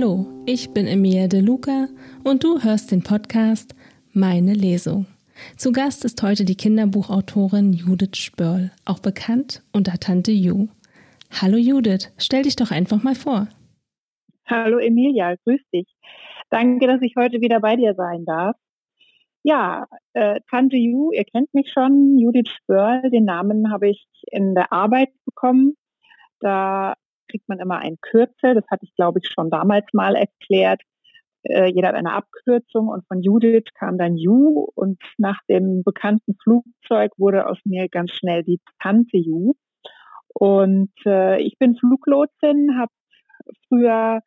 Hallo, ich bin Emilia De Luca und du hörst den Podcast Meine Lesung. Zu Gast ist heute die Kinderbuchautorin Judith Spörl, auch bekannt unter Tante Ju. Hallo Judith, stell dich doch einfach mal vor. Hallo Emilia, grüß dich. Danke, dass ich heute wieder bei dir sein darf. Ja, äh, Tante Ju, ihr kennt mich schon, Judith Spörl, den Namen habe ich in der Arbeit bekommen. Da kriegt man immer ein Kürzel, das hatte ich, glaube ich, schon damals mal erklärt. Äh, jeder hat eine Abkürzung und von Judith kam dann Ju und nach dem bekannten Flugzeug wurde aus mir ganz schnell die Tante Ju. Und äh, ich bin Fluglotsin, habe früher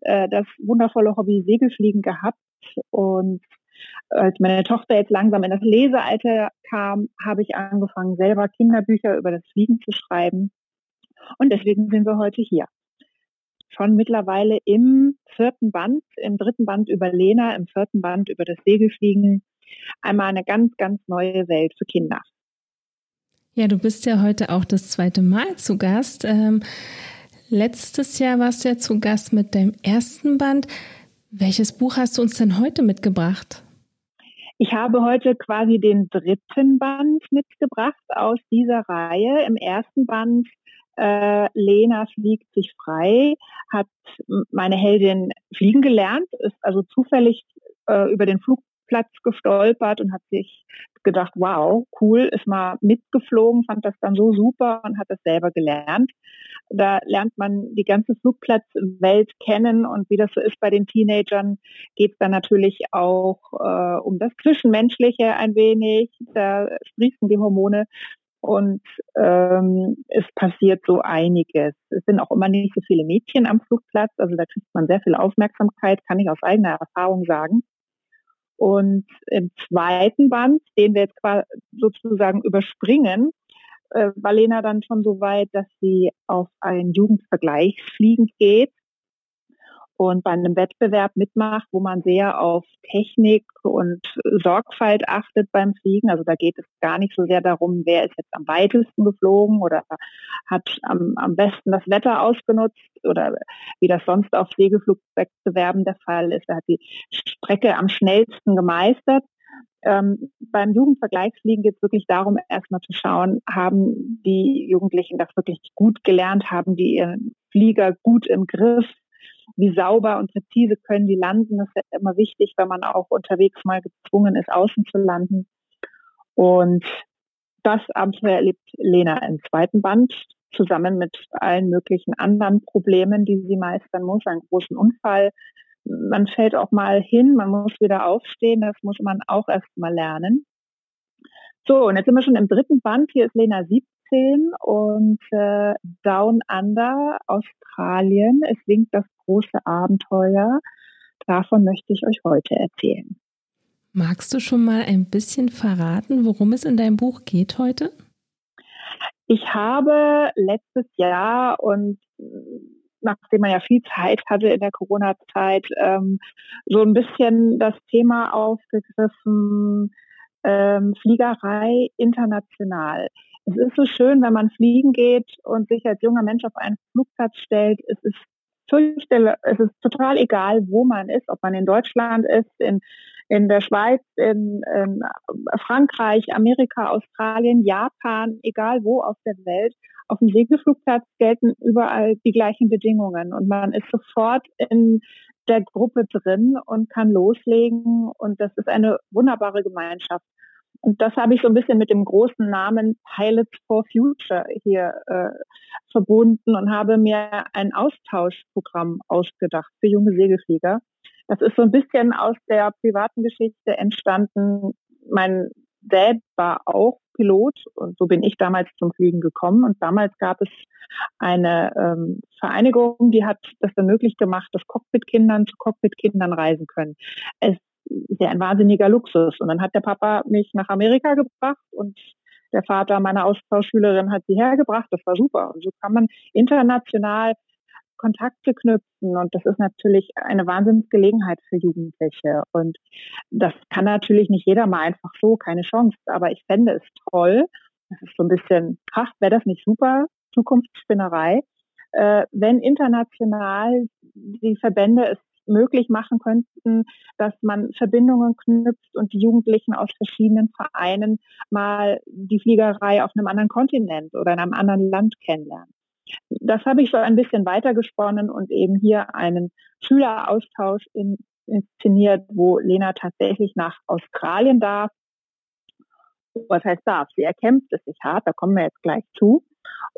äh, das wundervolle Hobby Segelfliegen gehabt und als meine Tochter jetzt langsam in das Lesealter kam, habe ich angefangen, selber Kinderbücher über das Fliegen zu schreiben. Und deswegen sind wir heute hier. Schon mittlerweile im vierten Band, im dritten Band über Lena, im vierten Band über das Segelfliegen. Einmal eine ganz, ganz neue Welt für Kinder. Ja, du bist ja heute auch das zweite Mal zu Gast. Ähm, letztes Jahr warst du ja zu Gast mit deinem ersten Band. Welches Buch hast du uns denn heute mitgebracht? Ich habe heute quasi den dritten Band mitgebracht aus dieser Reihe. Im ersten Band äh, Lena fliegt sich frei, hat meine Heldin fliegen gelernt, ist also zufällig äh, über den Flugplatz gestolpert und hat sich gedacht, wow, cool, ist mal mitgeflogen, fand das dann so super und hat das selber gelernt. Da lernt man die ganze Flugplatzwelt kennen und wie das so ist bei den Teenagern, geht es dann natürlich auch äh, um das Zwischenmenschliche ein wenig. Da sprießen die Hormone und ähm, es passiert so einiges. Es sind auch immer nicht so viele Mädchen am Flugplatz, also da kriegt man sehr viel Aufmerksamkeit, kann ich aus eigener Erfahrung sagen. Und im zweiten Band, den wir jetzt quasi sozusagen überspringen, äh, war Lena dann schon so weit, dass sie auf ein Jugendvergleichsfliegen geht und bei einem Wettbewerb mitmacht, wo man sehr auf Technik und Sorgfalt achtet beim Fliegen. Also da geht es gar nicht so sehr darum, wer ist jetzt am weitesten geflogen oder hat am, am besten das Wetter ausgenutzt oder wie das sonst auf Segelflugwettbewerben der Fall ist. Da hat die Strecke am schnellsten gemeistert. Ähm, beim Jugendvergleichsfliegen geht es wirklich darum, erstmal zu schauen, haben die Jugendlichen das wirklich gut gelernt, haben die ihren Flieger gut im Griff, wie sauber und präzise können die landen. Das ist ja immer wichtig, wenn man auch unterwegs mal gezwungen ist, außen zu landen. Und das Abenteuer erlebt Lena im zweiten Band zusammen mit allen möglichen anderen Problemen, die sie meistern muss. Einen großen Unfall. Man fällt auch mal hin, man muss wieder aufstehen. Das muss man auch erst mal lernen. So, und jetzt sind wir schon im dritten Band. Hier ist Lena 17 und äh, Down Under, Australien. Es winkt das große Abenteuer. Davon möchte ich euch heute erzählen. Magst du schon mal ein bisschen verraten, worum es in deinem Buch geht heute? Ich habe letztes Jahr und nachdem man ja viel Zeit hatte in der Corona-Zeit, ähm, so ein bisschen das Thema aufgegriffen, ähm, Fliegerei international. Es ist so schön, wenn man fliegen geht und sich als junger Mensch auf einen Flugplatz stellt. Es ist es ist total egal, wo man ist, ob man in Deutschland ist, in, in der Schweiz, in, in Frankreich, Amerika, Australien, Japan, egal wo auf der Welt. Auf dem Segelflugplatz gelten überall die gleichen Bedingungen und man ist sofort in der Gruppe drin und kann loslegen und das ist eine wunderbare Gemeinschaft. Und das habe ich so ein bisschen mit dem großen Namen Pilots for Future hier äh, verbunden und habe mir ein Austauschprogramm ausgedacht für junge Segelflieger. Das ist so ein bisschen aus der privaten Geschichte entstanden. Mein Dad war auch Pilot und so bin ich damals zum Fliegen gekommen. Und damals gab es eine ähm, Vereinigung, die hat das dann möglich gemacht, dass Cockpit-Kindern zu Cockpit-Kindern reisen können. Es ist ja ein wahnsinniger Luxus. Und dann hat der Papa mich nach Amerika gebracht und der Vater meiner Austauschschülerin hat sie hergebracht. Das war super. Und so kann man international Kontakte knüpfen. Und das ist natürlich eine Wahnsinnsgelegenheit für Jugendliche. Und das kann natürlich nicht jeder mal einfach so, keine Chance. Aber ich fände es toll. Das ist so ein bisschen, ach, wäre das nicht super? Zukunftsspinnerei äh, wenn international die Verbände es möglich machen könnten, dass man Verbindungen knüpft und die Jugendlichen aus verschiedenen Vereinen mal die Fliegerei auf einem anderen Kontinent oder in einem anderen Land kennenlernen. Das habe ich so ein bisschen weitergesponnen und eben hier einen Schüleraustausch in, inszeniert, wo Lena tatsächlich nach Australien darf. Was heißt darf? Sie erkämpft es sich hart, da kommen wir jetzt gleich zu.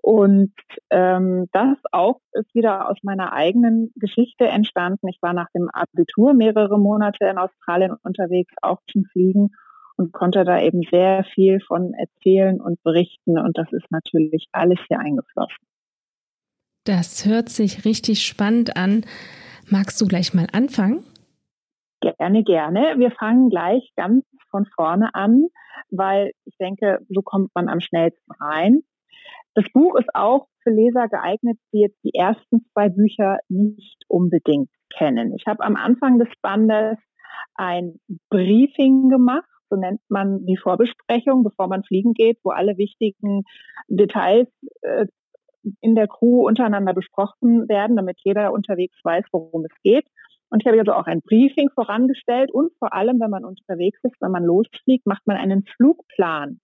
Und ähm, das auch ist wieder aus meiner eigenen Geschichte entstanden. Ich war nach dem Abitur mehrere Monate in Australien unterwegs, auch zum Fliegen und konnte da eben sehr viel von erzählen und berichten. Und das ist natürlich alles hier eingeflossen. Das hört sich richtig spannend an. Magst du gleich mal anfangen? Gerne, gerne. Wir fangen gleich ganz von vorne an, weil ich denke, so kommt man am schnellsten rein. Das Buch ist auch für Leser geeignet, die jetzt die ersten zwei Bücher nicht unbedingt kennen. Ich habe am Anfang des Bandes ein Briefing gemacht, so nennt man die Vorbesprechung, bevor man fliegen geht, wo alle wichtigen Details äh, in der Crew untereinander besprochen werden, damit jeder unterwegs weiß, worum es geht. Und ich habe also auch ein Briefing vorangestellt und vor allem, wenn man unterwegs ist, wenn man losfliegt, macht man einen Flugplan.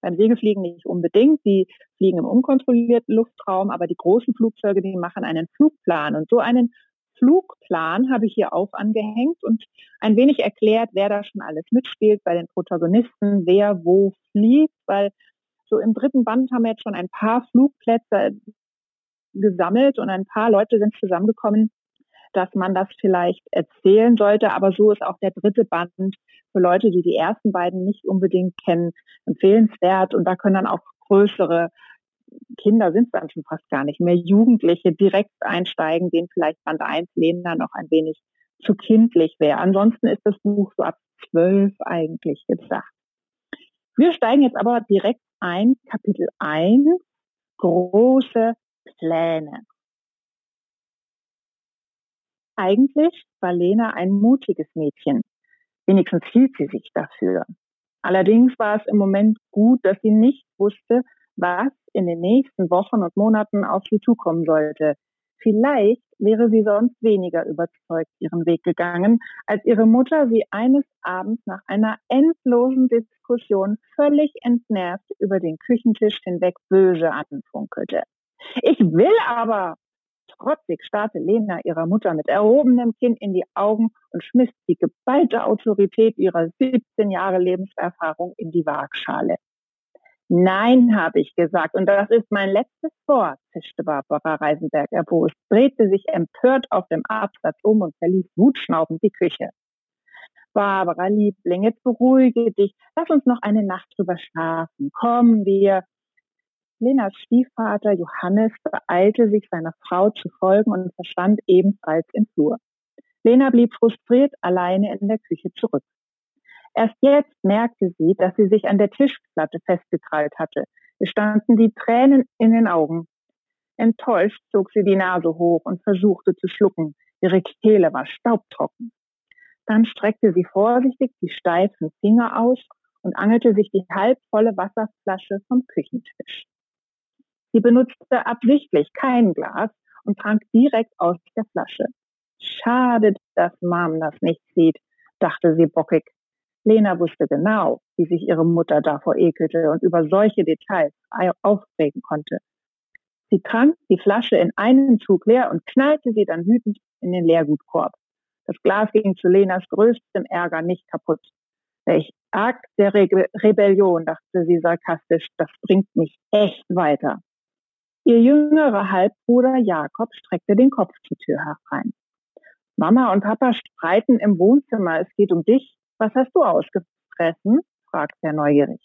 Beim Segelfliegen nicht unbedingt. Die fliegen im unkontrollierten Luftraum, aber die großen Flugzeuge, die machen einen Flugplan. Und so einen Flugplan habe ich hier auch angehängt und ein wenig erklärt, wer da schon alles mitspielt bei den Protagonisten, wer wo fliegt, weil so im dritten Band haben wir jetzt schon ein paar Flugplätze gesammelt und ein paar Leute sind zusammengekommen, dass man das vielleicht erzählen sollte. Aber so ist auch der dritte Band für Leute, die die ersten beiden nicht unbedingt kennen, empfehlenswert. Und da können dann auch größere Kinder sind es dann schon fast gar nicht mehr, Jugendliche direkt einsteigen, denen vielleicht Band 1 Lena noch ein wenig zu kindlich wäre. Ansonsten ist das Buch so ab zwölf eigentlich gedacht. Wir steigen jetzt aber direkt ein, Kapitel 1, große Pläne. Eigentlich war Lena ein mutiges Mädchen. Wenigstens hielt sie sich dafür. Allerdings war es im Moment gut, dass sie nicht wusste, was in den nächsten Wochen und Monaten auf sie zukommen sollte. Vielleicht wäre sie sonst weniger überzeugt ihren Weg gegangen, als ihre Mutter sie eines Abends nach einer endlosen Diskussion völlig entnervt über den Küchentisch hinweg böse anfunkelte. Ich will aber, Trotzig starrte Lena ihrer Mutter mit erhobenem Kinn in die Augen und schmiss die geballte Autorität ihrer 17 Jahre Lebenserfahrung in die Waagschale. Nein, habe ich gesagt, und das ist mein letztes Wort, zischte Barbara Reisenberg erbost, drehte sich empört auf dem Absatz um und verließ wutschnaubend die Küche. Barbara, Liebling, jetzt beruhige dich, lass uns noch eine Nacht drüber schlafen. Komm, wir, Lenas Stiefvater Johannes beeilte sich, seiner Frau zu folgen und verschwand ebenfalls im Flur. Lena blieb frustriert alleine in der Küche zurück. Erst jetzt merkte sie, dass sie sich an der Tischplatte festgekrallt hatte. Es standen die Tränen in den Augen. Enttäuscht zog sie die Nase hoch und versuchte zu schlucken. Ihre Kehle war staubtrocken. Dann streckte sie vorsichtig die steifen Finger aus und angelte sich die halbvolle Wasserflasche vom Küchentisch. Sie benutzte absichtlich kein Glas und trank direkt aus der Flasche. Schade, dass Mom das nicht sieht, dachte sie bockig. Lena wusste genau, wie sich ihre Mutter davor ekelte und über solche Details aufregen konnte. Sie trank die Flasche in einem Zug leer und knallte sie dann wütend in den Leergutkorb. Das Glas ging zu Lenas größtem Ärger nicht kaputt. Welch Akt der Re Rebellion, dachte sie sarkastisch, das bringt mich echt weiter. Ihr jüngerer Halbbruder Jakob streckte den Kopf zur Tür herein. Mama und Papa streiten im Wohnzimmer. Es geht um dich. Was hast du ausgefressen? fragte er neugierig.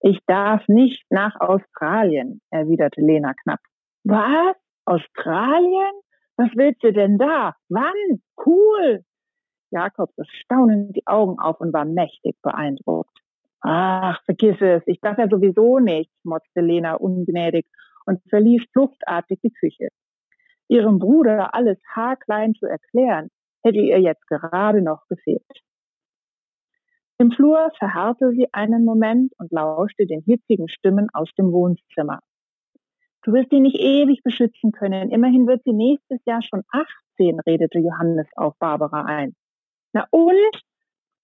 Ich darf nicht nach Australien, erwiderte Lena knapp. Was? Australien? Was willst du denn da? Wann? Cool! Jakob riss staunend die Augen auf und war mächtig beeindruckt. Ach, vergiss es, ich darf ja sowieso nicht, motzte Lena ungnädig und verließ fluchtartig die Küche. Ihrem Bruder alles haarklein zu erklären, hätte ihr jetzt gerade noch gefehlt. Im Flur verharrte sie einen Moment und lauschte den hitzigen Stimmen aus dem Wohnzimmer. Du wirst sie nicht ewig beschützen können. Immerhin wird sie nächstes Jahr schon 18, redete Johannes auf Barbara ein. Na und?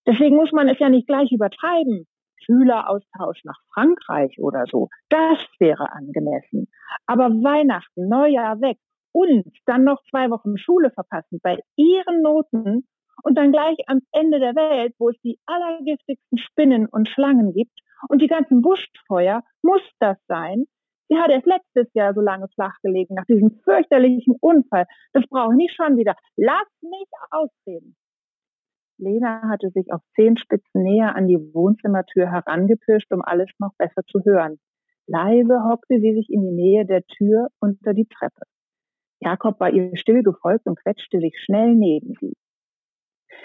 Deswegen muss man es ja nicht gleich übertreiben. Schüleraustausch nach Frankreich oder so, das wäre angemessen. Aber Weihnachten, Neujahr weg und dann noch zwei Wochen Schule verpassen bei ihren Noten und dann gleich am Ende der Welt, wo es die allergiftigsten Spinnen und Schlangen gibt und die ganzen Buschfeuer, muss das sein? Sie hat erst letztes Jahr so lange flach gelegen nach diesem fürchterlichen Unfall. Das brauche ich nicht schon wieder. Lass mich ausreden. Lena hatte sich auf Zehenspitzen näher an die Wohnzimmertür herangepirscht, um alles noch besser zu hören. Leise hockte sie sich in die Nähe der Tür unter die Treppe. Jakob war ihr still gefolgt und quetschte sich schnell neben sie.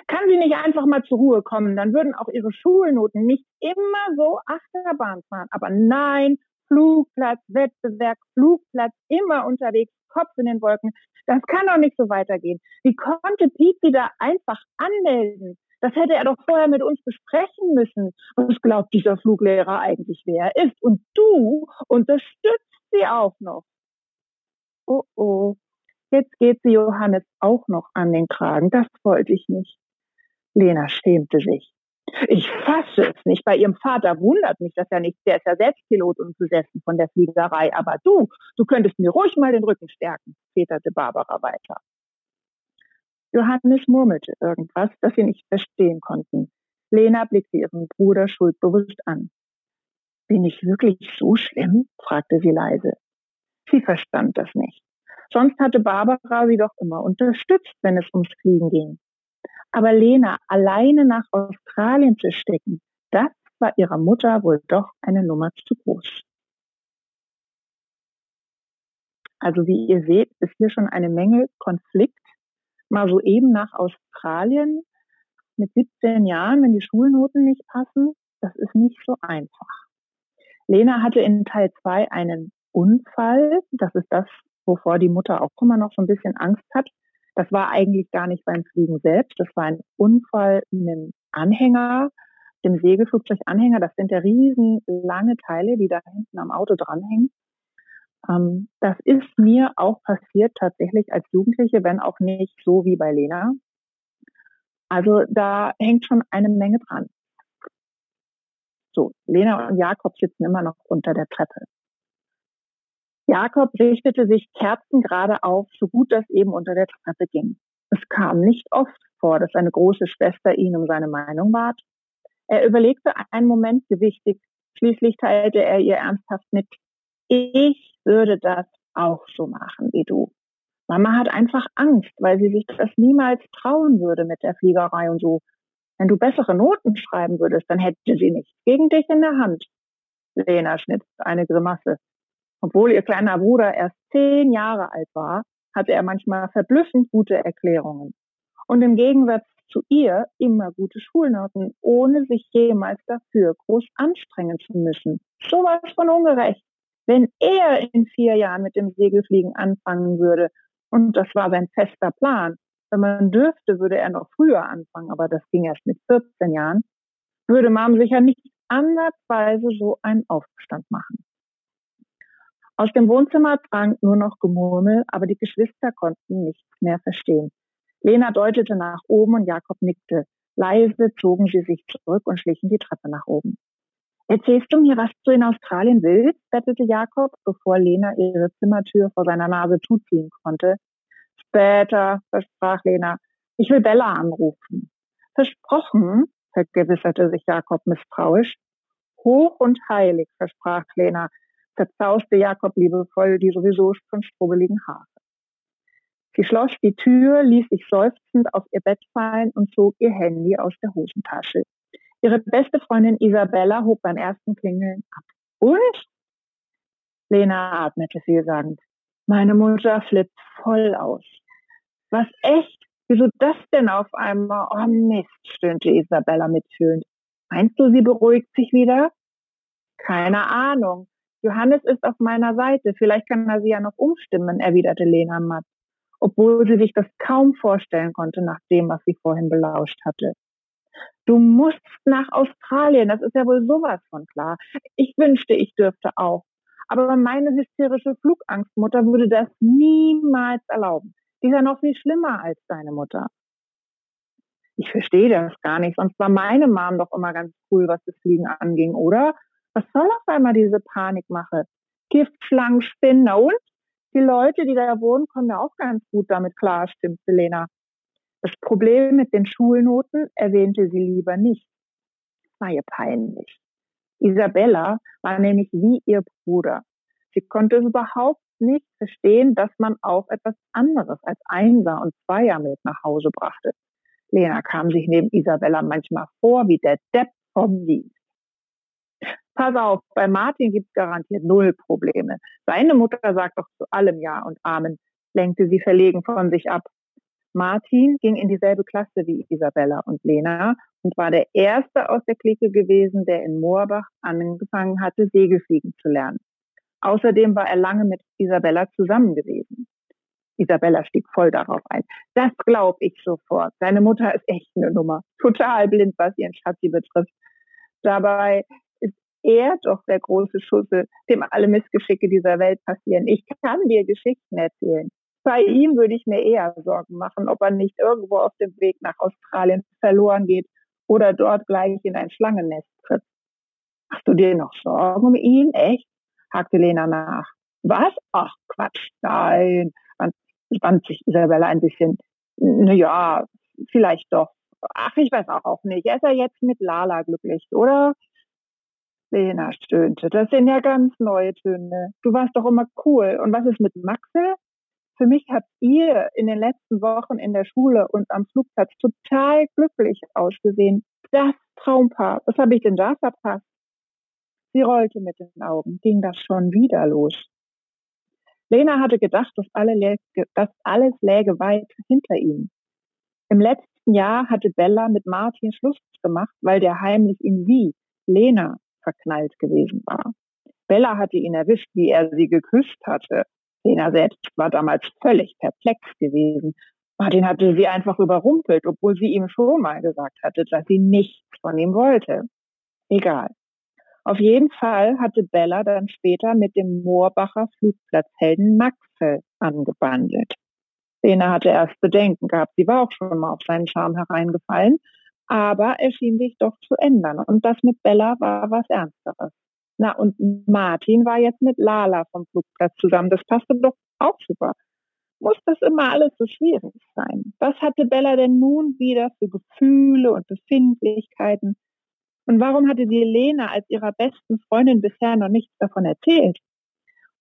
Kann sie nicht einfach mal zur Ruhe kommen, dann würden auch ihre Schulnoten nicht immer so Achterbahn fahren. Aber nein, Flugplatz, Wettbewerb, Flugplatz, immer unterwegs, Kopf in den Wolken. Das kann doch nicht so weitergehen. Wie konnte Piet da einfach anmelden? Das hätte er doch vorher mit uns besprechen müssen. Was glaubt dieser Fluglehrer eigentlich, wer er ist? Und du unterstützt sie auch noch. Oh oh, jetzt geht sie Johannes auch noch an den Kragen. Das wollte ich nicht. Lena schämte sich. Ich fasse es nicht. Bei ihrem Vater wundert mich das ja nicht. Der ist ja selbst Pilot und besessen von der Fliegerei. Aber du, du könntest mir ruhig mal den Rücken stärken, zeterte Barbara weiter. Johannes murmelte irgendwas, das sie nicht verstehen konnten. Lena blickte ihren Bruder schuldbewusst an. Bin ich wirklich so schlimm? fragte sie leise. Sie verstand das nicht. Sonst hatte Barbara sie doch immer unterstützt, wenn es ums Fliegen ging. Aber Lena alleine nach Australien zu stecken, das war ihrer Mutter wohl doch eine Nummer zu groß. Also wie ihr seht, ist hier schon eine Menge Konflikt. Mal so eben nach Australien mit 17 Jahren, wenn die Schulnoten nicht passen, das ist nicht so einfach. Lena hatte in Teil 2 einen Unfall. Das ist das, wovor die Mutter auch immer noch so ein bisschen Angst hat. Das war eigentlich gar nicht beim Fliegen selbst. Das war ein Unfall mit einem Anhänger, dem Segelflugzeuganhänger. Das sind ja riesen lange Teile, die da hinten am Auto dranhängen. Ähm, das ist mir auch passiert tatsächlich als Jugendliche, wenn auch nicht so wie bei Lena. Also da hängt schon eine Menge dran. So, Lena und Jakob sitzen immer noch unter der Treppe. Jakob richtete sich kerzengerade auf, so gut das eben unter der Treppe ging. Es kam nicht oft vor, dass seine große Schwester ihn um seine Meinung bat. Er überlegte einen Moment gewichtig. Schließlich teilte er ihr ernsthaft mit, ich würde das auch so machen wie du. Mama hat einfach Angst, weil sie sich das niemals trauen würde mit der Fliegerei und so. Wenn du bessere Noten schreiben würdest, dann hätte sie nichts gegen dich in der Hand. Lena schnitt eine Grimasse. Obwohl ihr kleiner Bruder erst zehn Jahre alt war, hatte er manchmal verblüffend gute Erklärungen. Und im Gegensatz zu ihr immer gute Schulnoten, ohne sich jemals dafür groß anstrengen zu müssen. So was von ungerecht. Wenn er in vier Jahren mit dem Segelfliegen anfangen würde, und das war sein fester Plan, wenn man dürfte, würde er noch früher anfangen, aber das ging erst mit 14 Jahren, würde Mom sicher nicht andersweise so einen Aufstand machen. Aus dem Wohnzimmer drang nur noch Gemurmel, aber die Geschwister konnten nichts mehr verstehen. Lena deutete nach oben und Jakob nickte. Leise zogen sie sich zurück und schlichen die Treppe nach oben. Erzählst du mir, was du in Australien willst? bettelte Jakob, bevor Lena ihre Zimmertür vor seiner Nase zuziehen konnte. Später, versprach Lena. Ich will Bella anrufen. Versprochen, vergewisserte sich Jakob misstrauisch. Hoch und heilig, versprach Lena zerzauste Jakob liebevoll die sowieso schon strubbeligen Haare. Sie schloss die Tür, ließ sich seufzend auf ihr Bett fallen und zog ihr Handy aus der Hosentasche. Ihre beste Freundin Isabella hob beim ersten Klingeln ab. Und? Lena atmete vielsagend. Meine Mutter flippt voll aus. Was echt? Wieso das denn auf einmal? Oh Mist, stöhnte Isabella mitfühlend. Meinst du, sie beruhigt sich wieder? Keine Ahnung. Johannes ist auf meiner Seite. Vielleicht kann er sie ja noch umstimmen, erwiderte Lena matt, obwohl sie sich das kaum vorstellen konnte nach dem, was sie vorhin belauscht hatte. Du musst nach Australien, das ist ja wohl sowas von klar. Ich wünschte, ich dürfte auch. Aber meine hysterische Flugangstmutter würde das niemals erlauben. Die ist ja noch viel schlimmer als deine Mutter. Ich verstehe das gar nicht. Sonst war meine Mom doch immer ganz cool, was das Fliegen anging, oder? Was soll auf einmal diese Panikmache? Giftschlangen, Spinnen, na und? Die Leute, die da wohnen, kommen ja auch ganz gut damit klar, stimmt Selena. Das Problem mit den Schulnoten erwähnte sie lieber nicht. Das war ihr peinlich. Isabella war nämlich wie ihr Bruder. Sie konnte überhaupt nicht verstehen, dass man auch etwas anderes als Einser und Zweier mit nach Hause brachte. Lena kam sich neben Isabella manchmal vor wie der Depp vom Dienst. Pass auf, bei Martin gibt's garantiert null Probleme. Seine Mutter sagt doch zu allem Ja und Amen, lenkte sie verlegen von sich ab. Martin ging in dieselbe Klasse wie Isabella und Lena und war der erste aus der Clique gewesen, der in Moorbach angefangen hatte, Segelfliegen zu lernen. Außerdem war er lange mit Isabella zusammen gewesen. Isabella stieg voll darauf ein. Das glaube ich sofort. Seine Mutter ist echt eine Nummer. Total blind, was ihren Schatzi betrifft. Dabei er doch der große Schussel, dem alle Missgeschicke dieser Welt passieren. Ich kann dir Geschichten erzählen. Bei ihm würde ich mir eher Sorgen machen, ob er nicht irgendwo auf dem Weg nach Australien verloren geht oder dort gleich in ein Schlangennest tritt. Machst du dir noch Sorgen um ihn? Echt? hakte Lena nach. Was? Ach, Quatsch, nein. Spannt sich Isabella ein bisschen. Naja, vielleicht doch. Ach, ich weiß auch nicht. Er ist ja jetzt mit Lala glücklich, oder? Lena stöhnte. Das sind ja ganz neue Töne. Du warst doch immer cool. Und was ist mit Maxel? Für mich habt ihr in den letzten Wochen in der Schule und am Flugplatz total glücklich ausgesehen. Das Traumpaar. Was habe ich denn da verpasst? Sie rollte mit den Augen. Ging das schon wieder los? Lena hatte gedacht, dass, alle dass alles läge weit hinter ihm. Im letzten Jahr hatte Bella mit Martin Schluss gemacht, weil der heimlich in sie, Lena, verknallt gewesen war. Bella hatte ihn erwischt, wie er sie geküsst hatte. Lena selbst war damals völlig perplex gewesen. Martin hatte sie einfach überrumpelt, obwohl sie ihm schon mal gesagt hatte, dass sie nichts von ihm wollte. Egal. Auf jeden Fall hatte Bella dann später mit dem Moorbacher Flugplatzhelden Maxwell angebandelt. Lena hatte erst Bedenken gehabt. Sie war auch schon mal auf seinen Charme hereingefallen. Aber er schien sich doch zu ändern. Und das mit Bella war was Ernsteres. Na, und Martin war jetzt mit Lala vom Flugplatz zusammen. Das passte doch auch super. Muss das immer alles so schwierig sein? Was hatte Bella denn nun wieder für Gefühle und Befindlichkeiten? Und warum hatte sie Lena als ihrer besten Freundin bisher noch nichts davon erzählt?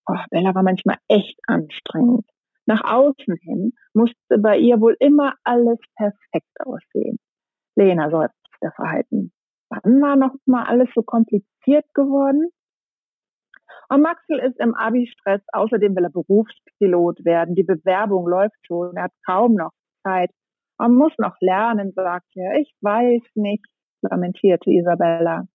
Oh, Bella war manchmal echt anstrengend. Nach außen hin musste bei ihr wohl immer alles perfekt aussehen. Lena seufzte verhalten. Wann war noch mal alles so kompliziert geworden? Und Maxel ist im Abi-Stress. Außerdem will er Berufspilot werden. Die Bewerbung läuft schon. Er hat kaum noch Zeit. Man muss noch lernen, sagt er. Ich weiß nicht, lamentierte Isabella.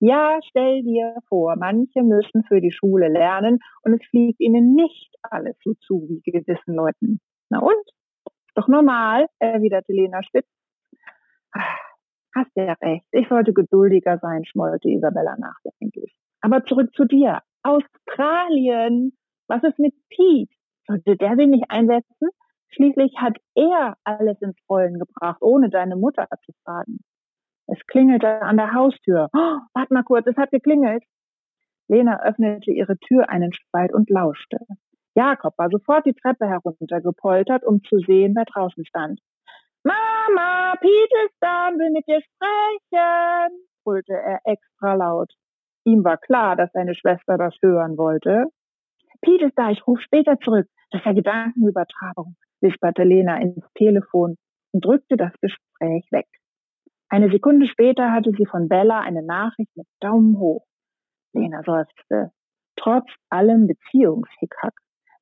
Ja, stell dir vor, manche müssen für die Schule lernen und es fliegt ihnen nicht alles so zu wie gewissen Leuten. Na und? Ist doch normal, erwiderte Lena spitz. Hast ja recht. Ich sollte geduldiger sein, schmollte Isabella nachdenklich. Aber zurück zu dir. Australien. Was ist mit Pete? Sollte der sich nicht einsetzen? Schließlich hat er alles ins Rollen gebracht, ohne deine Mutter zu fragen. Es klingelte an der Haustür. Oh, warte mal kurz, es hat geklingelt. Lena öffnete ihre Tür einen Spalt und lauschte. Jakob war sofort die Treppe heruntergepoltert, um zu sehen, wer draußen stand. Mama, Pete ist da und will mit dir sprechen, brüllte er extra laut. Ihm war klar, dass seine Schwester das hören wollte. Pete ist da, ich rufe später zurück. Das ist ja Gedankenübertragung, wisperte Lena ins Telefon und drückte das Gespräch weg. Eine Sekunde später hatte sie von Bella eine Nachricht mit Daumen hoch. Lena seufzte. Trotz allem Beziehungshickhack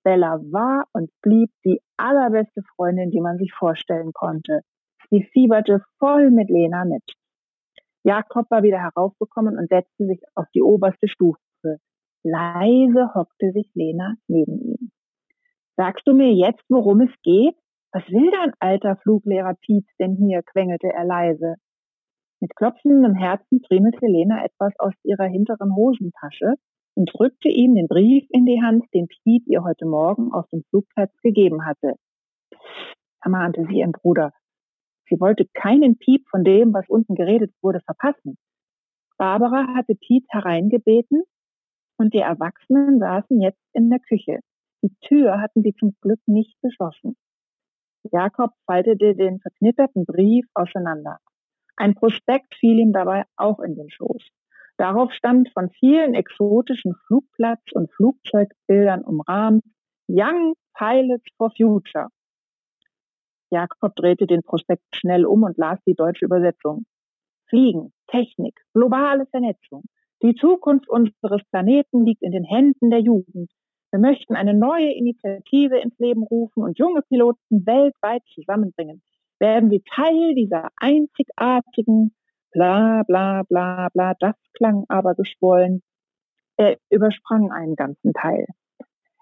Bella war und blieb die allerbeste Freundin, die man sich vorstellen konnte. Sie fieberte voll mit Lena mit. Jakob war wieder heraufgekommen und setzte sich auf die oberste Stufe. Leise hockte sich Lena neben ihm. Sagst du mir jetzt, worum es geht? Was will dein alter Fluglehrer Pietz denn hier? quengelte er leise. Mit klopfendem Herzen friemelte Lena etwas aus ihrer hinteren Hosentasche und drückte ihm den Brief in die Hand, den Piet ihr heute Morgen auf dem Flugplatz gegeben hatte. ermahnte sie ihren Bruder. Sie wollte keinen Piep von dem, was unten geredet wurde, verpassen. Barbara hatte Piet hereingebeten und die Erwachsenen saßen jetzt in der Küche. Die Tür hatten sie zum Glück nicht geschlossen. Jakob faltete den verknitterten Brief auseinander. Ein Prospekt fiel ihm dabei auch in den Schoß. Darauf stand von vielen exotischen Flugplatz- und Flugzeugbildern umrahmt Young Pilots for Future. Jakob drehte den Prospekt schnell um und las die deutsche Übersetzung. Fliegen, Technik, globale Vernetzung. Die Zukunft unseres Planeten liegt in den Händen der Jugend. Wir möchten eine neue Initiative ins Leben rufen und junge Piloten weltweit zusammenbringen. Werden wir Teil dieser einzigartigen bla bla bla bla, das klang aber geschwollen. Er übersprang einen ganzen Teil.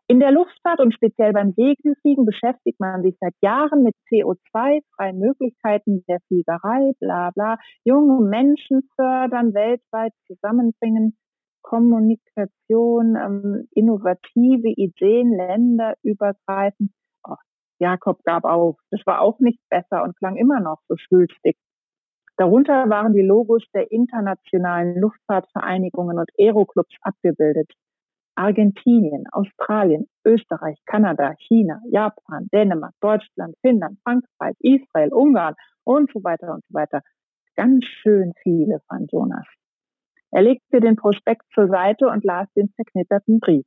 In der Luftfahrt und speziell beim Segelfliegen beschäftigt man sich seit Jahren mit CO2-freien Möglichkeiten der Fliegerei, bla bla. Junge Menschen fördern, weltweit zusammenbringen, Kommunikation, ähm, innovative Ideen, länderübergreifend. Oh, Jakob gab auf. Das war auch nicht besser und klang immer noch so schwülstig. Darunter waren die Logos der internationalen Luftfahrtvereinigungen und Aeroclubs abgebildet. Argentinien, Australien, Österreich, Kanada, China, Japan, Dänemark, Deutschland, Finnland, Frankreich, Israel, Ungarn und so weiter und so weiter. Ganz schön viele, fand Jonas. Er legte den Prospekt zur Seite und las den zerknitterten Brief.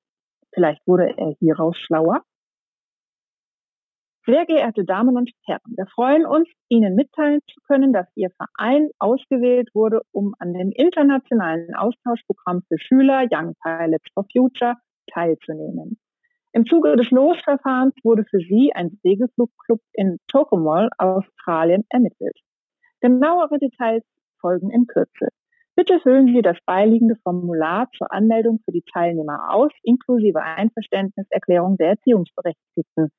Vielleicht wurde er hieraus schlauer. Sehr geehrte Damen und Herren, wir freuen uns, Ihnen mitteilen zu können, dass Ihr Verein ausgewählt wurde, um an dem internationalen Austauschprogramm für Schüler Young Pilots for Future teilzunehmen. Im Zuge des Losverfahrens wurde für Sie ein Segelflugclub in Tocumwal, Australien, ermittelt. Genauere Details folgen in Kürze. Bitte füllen Sie das beiliegende Formular zur Anmeldung für die Teilnehmer aus, inklusive Einverständniserklärung der Erziehungsberechtigten.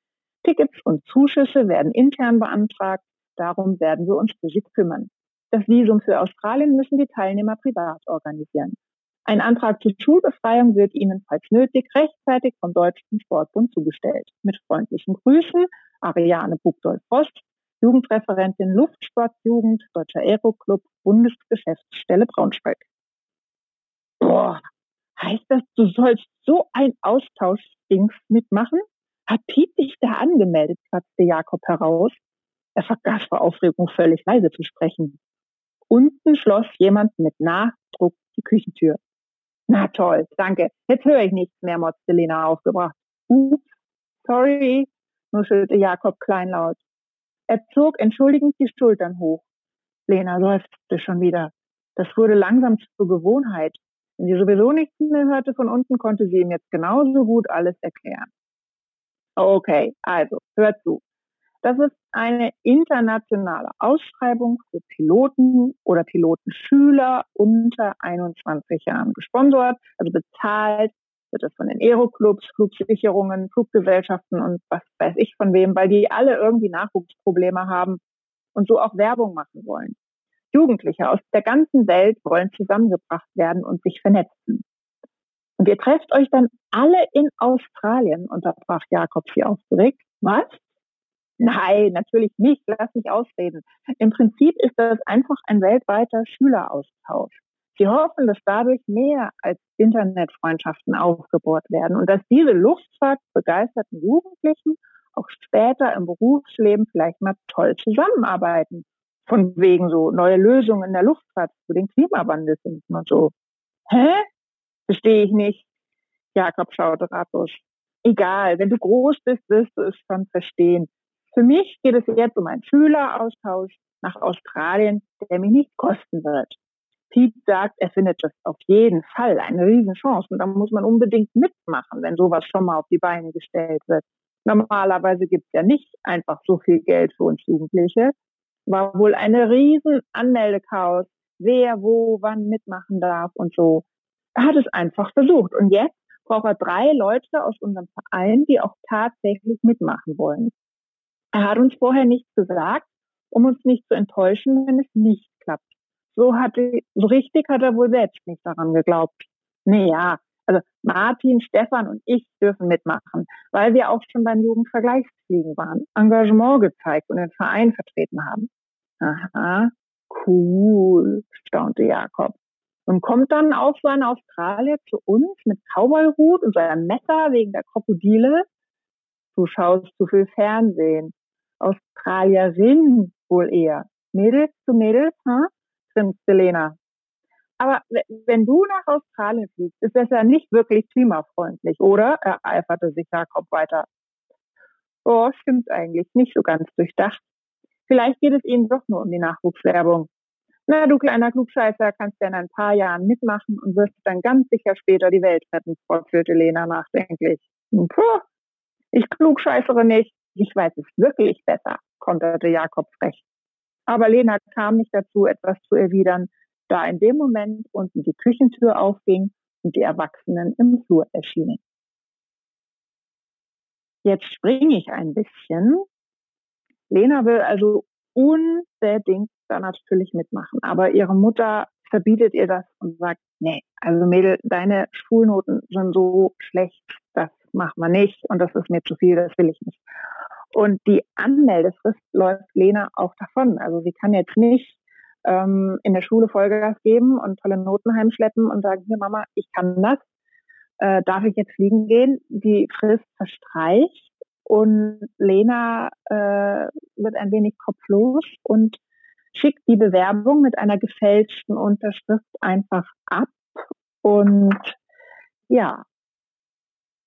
Tickets und Zuschüsse werden intern beantragt. Darum werden wir uns für Sie kümmern. Das Visum für Australien müssen die Teilnehmer privat organisieren. Ein Antrag zur Schulbefreiung wird Ihnen, falls nötig, rechtzeitig vom Deutschen Sportbund zugestellt. Mit freundlichen Grüßen, Ariane Bugdolf-Frost, Jugendreferentin Luftsportjugend, Deutscher Aeroclub, Bundesgeschäftsstelle Braunschweig. Boah, heißt das, du sollst so ein Austauschdings mitmachen? Hat Piet dich da angemeldet, platzte Jakob heraus. Er vergaß vor Aufregung völlig leise zu sprechen. Unten schloss jemand mit Nachdruck die Küchentür. Na toll, danke. Jetzt höre ich nichts mehr, motzte Lena aufgebracht. Ups, sorry, nuschelte Jakob kleinlaut. Er zog entschuldigend die Schultern hoch. Lena seufzte schon wieder. Das wurde langsam zur Gewohnheit. Wenn sie sowieso nichts mehr hörte von unten, konnte sie ihm jetzt genauso gut alles erklären. Okay, also hört zu. Das ist eine internationale Ausschreibung für Piloten oder Pilotenschüler unter 21 Jahren gesponsert, also bezahlt wird es von den Aeroclubs, Flugsicherungen, Fluggesellschaften und was weiß ich von wem, weil die alle irgendwie Nachwuchsprobleme haben und so auch Werbung machen wollen. Jugendliche aus der ganzen Welt wollen zusammengebracht werden und sich vernetzen. Und ihr trefft euch dann alle in Australien, unterbrach Jakob sie aufgeregt. Was? Nein, natürlich nicht. Lass mich ausreden. Im Prinzip ist das einfach ein weltweiter Schüleraustausch. Sie hoffen, dass dadurch mehr als Internetfreundschaften aufgebaut werden und dass diese luftfahrtbegeisterten Jugendlichen auch später im Berufsleben vielleicht mal toll zusammenarbeiten. Von wegen so neue Lösungen in der Luftfahrt für den Klimawandel finden und so. Hä? Verstehe ich nicht. Jakob schaute ratlos. Egal, wenn du groß bist, wirst du es schon verstehen. Für mich geht es jetzt um einen Schüleraustausch nach Australien, der mich nicht kosten wird. Pete sagt, er findet das auf jeden Fall eine Riesenchance und da muss man unbedingt mitmachen, wenn sowas schon mal auf die Beine gestellt wird. Normalerweise gibt es ja nicht einfach so viel Geld für uns Jugendliche. War wohl eine riesen Anmeldechaos, wer wo wann mitmachen darf und so. Er hat es einfach versucht. Und jetzt braucht er drei Leute aus unserem Verein, die auch tatsächlich mitmachen wollen. Er hat uns vorher nichts gesagt, um uns nicht zu enttäuschen, wenn es nicht klappt. So hatte, so richtig hat er wohl selbst nicht daran geglaubt. Naja, Also Martin, Stefan und ich dürfen mitmachen, weil wir auch schon beim Jugendvergleichsfliegen waren, Engagement gezeigt und den Verein vertreten haben. Aha, cool, staunte Jakob. Und kommt dann auch so ein Australier zu uns mit Cowboyhut und seinem Messer wegen der Krokodile. Du schaust zu viel Fernsehen. Australierin wohl eher. Mädels zu Mädels, hm? grinste Lena. Aber wenn du nach Australien fliegst, ist das ja nicht wirklich klimafreundlich, oder? ereiferte sich Jakob weiter. Oh, stimmt eigentlich. Nicht so ganz durchdacht. Vielleicht geht es ihnen doch nur um die Nachwuchswerbung. Na, du kleiner Klugscheißer, kannst ja in ein paar Jahren mitmachen und wirst dann ganz sicher später die Welt retten, fortführte Lena nachdenklich. Puh, ich klugscheißere nicht. Ich weiß es wirklich besser, konterte Jakob frech. Aber Lena kam nicht dazu, etwas zu erwidern, da in dem Moment unten die Küchentür aufging und die Erwachsenen im Flur erschienen. Jetzt springe ich ein bisschen. Lena will also unbedingt da natürlich mitmachen, aber ihre Mutter verbietet ihr das und sagt, nee, also Mädel, deine Schulnoten sind so schlecht, das macht man nicht und das ist mir zu viel, das will ich nicht. Und die Anmeldefrist läuft Lena auch davon. Also sie kann jetzt nicht ähm, in der Schule Vollgas geben und tolle Noten heimschleppen und sagen, hier Mama, ich kann das, äh, darf ich jetzt fliegen gehen? Die Frist verstreicht und Lena äh, wird ein wenig kopflos und schickt die Bewerbung mit einer gefälschten Unterschrift einfach ab und ja,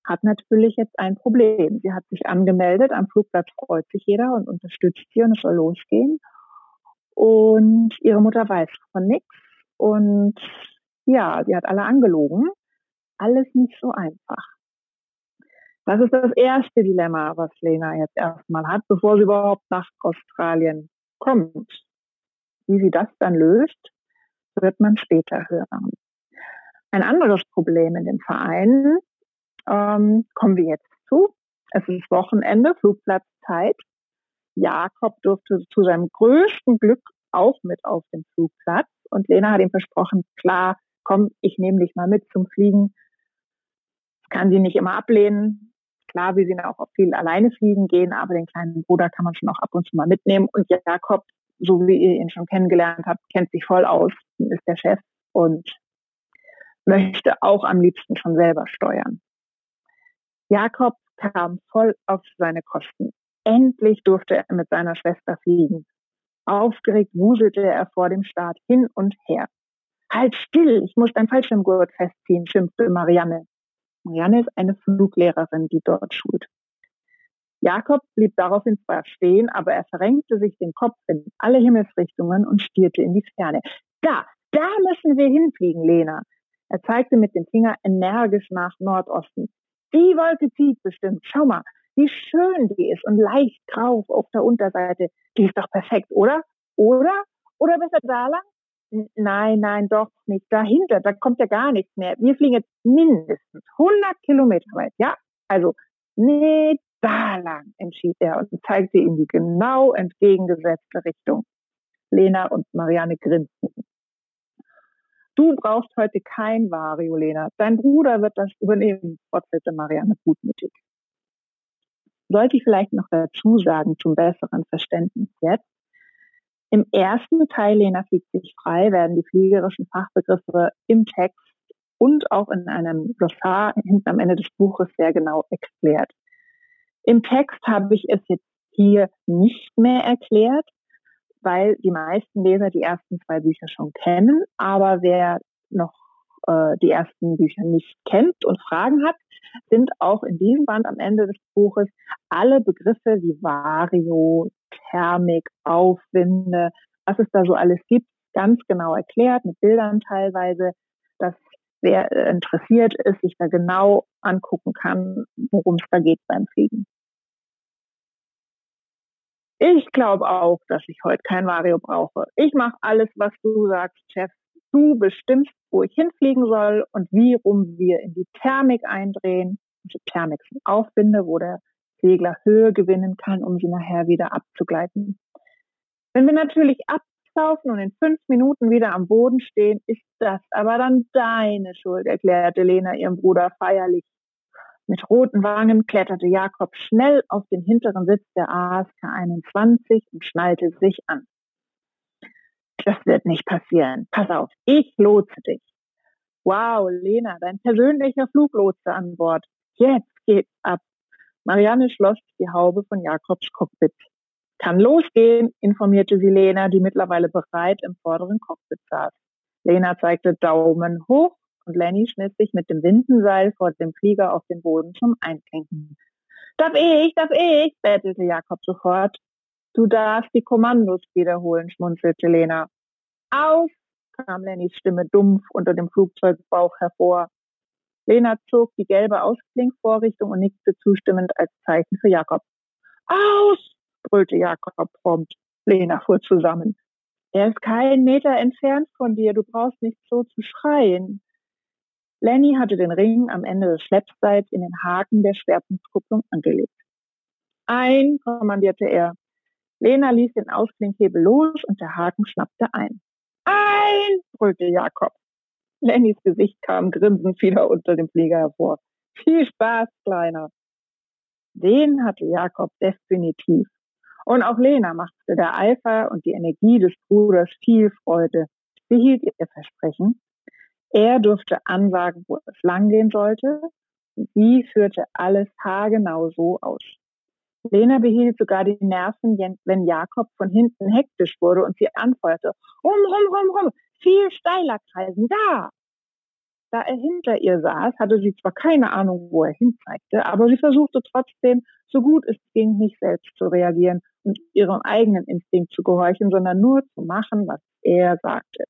hat natürlich jetzt ein Problem. Sie hat sich angemeldet, am Flugplatz freut sich jeder und unterstützt sie und es soll losgehen. Und ihre Mutter weiß von nichts. Und ja, sie hat alle angelogen. Alles nicht so einfach. Das ist das erste Dilemma, was Lena jetzt erstmal hat, bevor sie überhaupt nach Australien kommt. Wie sie das dann löst, wird man später hören. Ein anderes Problem in dem Verein ähm, kommen wir jetzt zu. Es ist Wochenende, Flugplatzzeit. Jakob durfte zu seinem größten Glück auch mit auf dem Flugplatz. Und Lena hat ihm versprochen, klar, komm, ich nehme dich mal mit zum Fliegen. kann sie nicht immer ablehnen. Klar, wir sind auch viel alleine fliegen gehen, aber den kleinen Bruder kann man schon auch ab und zu mal mitnehmen. Und Jakob, so wie ihr ihn schon kennengelernt habt, kennt sich voll aus, ist der Chef und möchte auch am liebsten schon selber steuern. Jakob kam voll auf seine Kosten. Endlich durfte er mit seiner Schwester fliegen. Aufgeregt wuselte er vor dem Start hin und her. Halt still, ich muss dein Fallschirmgurt festziehen, schimpfte Marianne. Marianne ist eine Fluglehrerin, die dort schult. Jakob blieb daraufhin zwar stehen, aber er verrenkte sich den Kopf in alle Himmelsrichtungen und stierte in die Ferne. Da, da müssen wir hinfliegen, Lena. Er zeigte mit dem Finger energisch nach Nordosten. Die Wolke zieht bestimmt. Schau mal, wie schön die ist und leicht grau auf der Unterseite. Die ist doch perfekt, oder? Oder? Oder besser da lang? Nein, nein, doch nicht. Dahinter, da kommt ja gar nichts mehr. Wir fliegen jetzt mindestens 100 Kilometer weit. Ja, also, nee, da lang, entschied er und zeigte in die genau entgegengesetzte Richtung. Lena und Marianne grinsten. Du brauchst heute kein Vario, Lena. Dein Bruder wird das übernehmen, fortsetzte Marianne gutmütig. Sollte ich vielleicht noch dazu sagen, zum besseren Verständnis jetzt. Im ersten Teil Lena fliegt sich frei, werden die fliegerischen Fachbegriffe im Text und auch in einem Glossar hinten am Ende des Buches sehr genau erklärt. Im Text habe ich es jetzt hier nicht mehr erklärt, weil die meisten Leser die ersten zwei Bücher schon kennen. Aber wer noch äh, die ersten Bücher nicht kennt und Fragen hat, sind auch in diesem Band am Ende des Buches alle Begriffe wie Vario, Thermik, Aufwinde, was es da so alles gibt, ganz genau erklärt, mit Bildern teilweise, dass wer interessiert ist, sich da genau angucken kann, worum es da geht beim Fliegen. Ich glaube auch, dass ich heute kein Mario brauche. Ich mache alles, was du sagst, Chef. Du bestimmst, wo ich hinfliegen soll und wie rum wir in die Thermik eindrehen. Also Thermik sind Aufwinde, wo der Segler Höhe gewinnen kann, um sie nachher wieder abzugleiten. Wenn wir natürlich loslaufen und in fünf Minuten wieder am Boden stehen, ist das aber dann deine Schuld, erklärte Lena ihrem Bruder feierlich. Mit roten Wangen kletterte Jakob schnell auf den hinteren Sitz der ASK 21 und schnallte sich an. Das wird nicht passieren. Pass auf, ich lotse dich. Wow, Lena, dein persönlicher Fluglotse an Bord. Jetzt geht's ab. Marianne schloss die Haube von Jakobs Cockpit. Kann losgehen, informierte sie Lena, die mittlerweile bereit im vorderen Cockpit saß. Lena zeigte Daumen hoch und Lenny schnitt sich mit dem Windenseil vor dem Flieger auf den Boden zum Einklinken. Darf ich, darf ich, bettelte Jakob sofort. Du darfst die Kommandos wiederholen, schmunzelte Lena. Auf, kam Lennys Stimme dumpf unter dem Flugzeugbauch hervor. Lena zog die gelbe Ausblinkvorrichtung und nickte zustimmend als Zeichen für Jakob. Aus! brüllte Jakob prompt. Lena fuhr zusammen. Er ist keinen Meter entfernt von dir, du brauchst nicht so zu schreien. Lenny hatte den Ring am Ende des Schleppseils in den Haken der Schwerpunktkupplung angelegt. Ein, kommandierte er. Lena ließ den Ausklinkhebel los und der Haken schnappte ein. Ein, brüllte Jakob. Lennys Gesicht kam grinsend wieder unter dem Flieger hervor. Viel Spaß, Kleiner. Den hatte Jakob definitiv. Und auch Lena machte der Eifer und die Energie des Bruders viel Freude. Sie hielt ihr Versprechen. Er durfte ansagen, wo es langgehen sollte. Sie führte alles haargenau so aus. Lena behielt sogar die Nerven, wenn Jakob von hinten hektisch wurde und sie anfeuerte. Rum, rum, rum, rum, viel steiler kreisen, da! Da er hinter ihr saß, hatte sie zwar keine Ahnung, wo er hinzeigte, aber sie versuchte trotzdem, so gut es ging, nicht selbst zu reagieren und ihrem eigenen Instinkt zu gehorchen, sondern nur zu machen, was er sagte.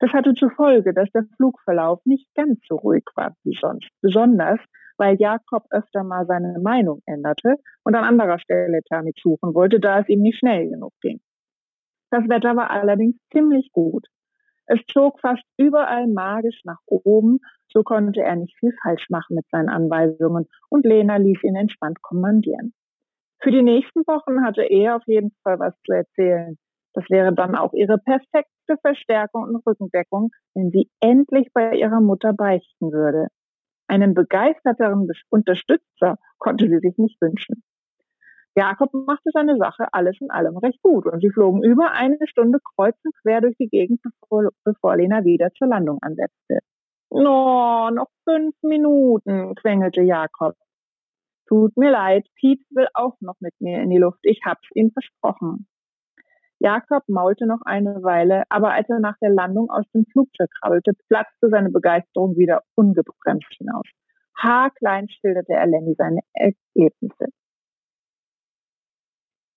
Das hatte zur Folge, dass der Flugverlauf nicht ganz so ruhig war wie sonst, besonders weil Jakob öfter mal seine Meinung änderte und an anderer Stelle Thermik suchen wollte, da es ihm nicht schnell genug ging. Das Wetter war allerdings ziemlich gut. Es zog fast überall magisch nach oben, so konnte er nicht viel falsch machen mit seinen Anweisungen und Lena ließ ihn entspannt kommandieren. Für die nächsten Wochen hatte er auf jeden Fall was zu erzählen. Das wäre dann auch ihre perfekte Verstärkung und Rückendeckung, wenn sie endlich bei ihrer Mutter beichten würde. Einen begeisterteren Unterstützer konnte sie sich nicht wünschen. Jakob machte seine Sache alles in allem recht gut und sie flogen über eine Stunde kreuz und quer durch die Gegend, bevor, Lena wieder zur Landung ansetzte. No, noch fünf Minuten, quengelte Jakob. Tut mir leid, Pete will auch noch mit mir in die Luft. Ich hab's ihm versprochen. Jakob maulte noch eine Weile, aber als er nach der Landung aus dem Flugzeug krabbelte, platzte seine Begeisterung wieder ungebremst hinaus. Haarklein schilderte er Lenny seine Ergebnisse.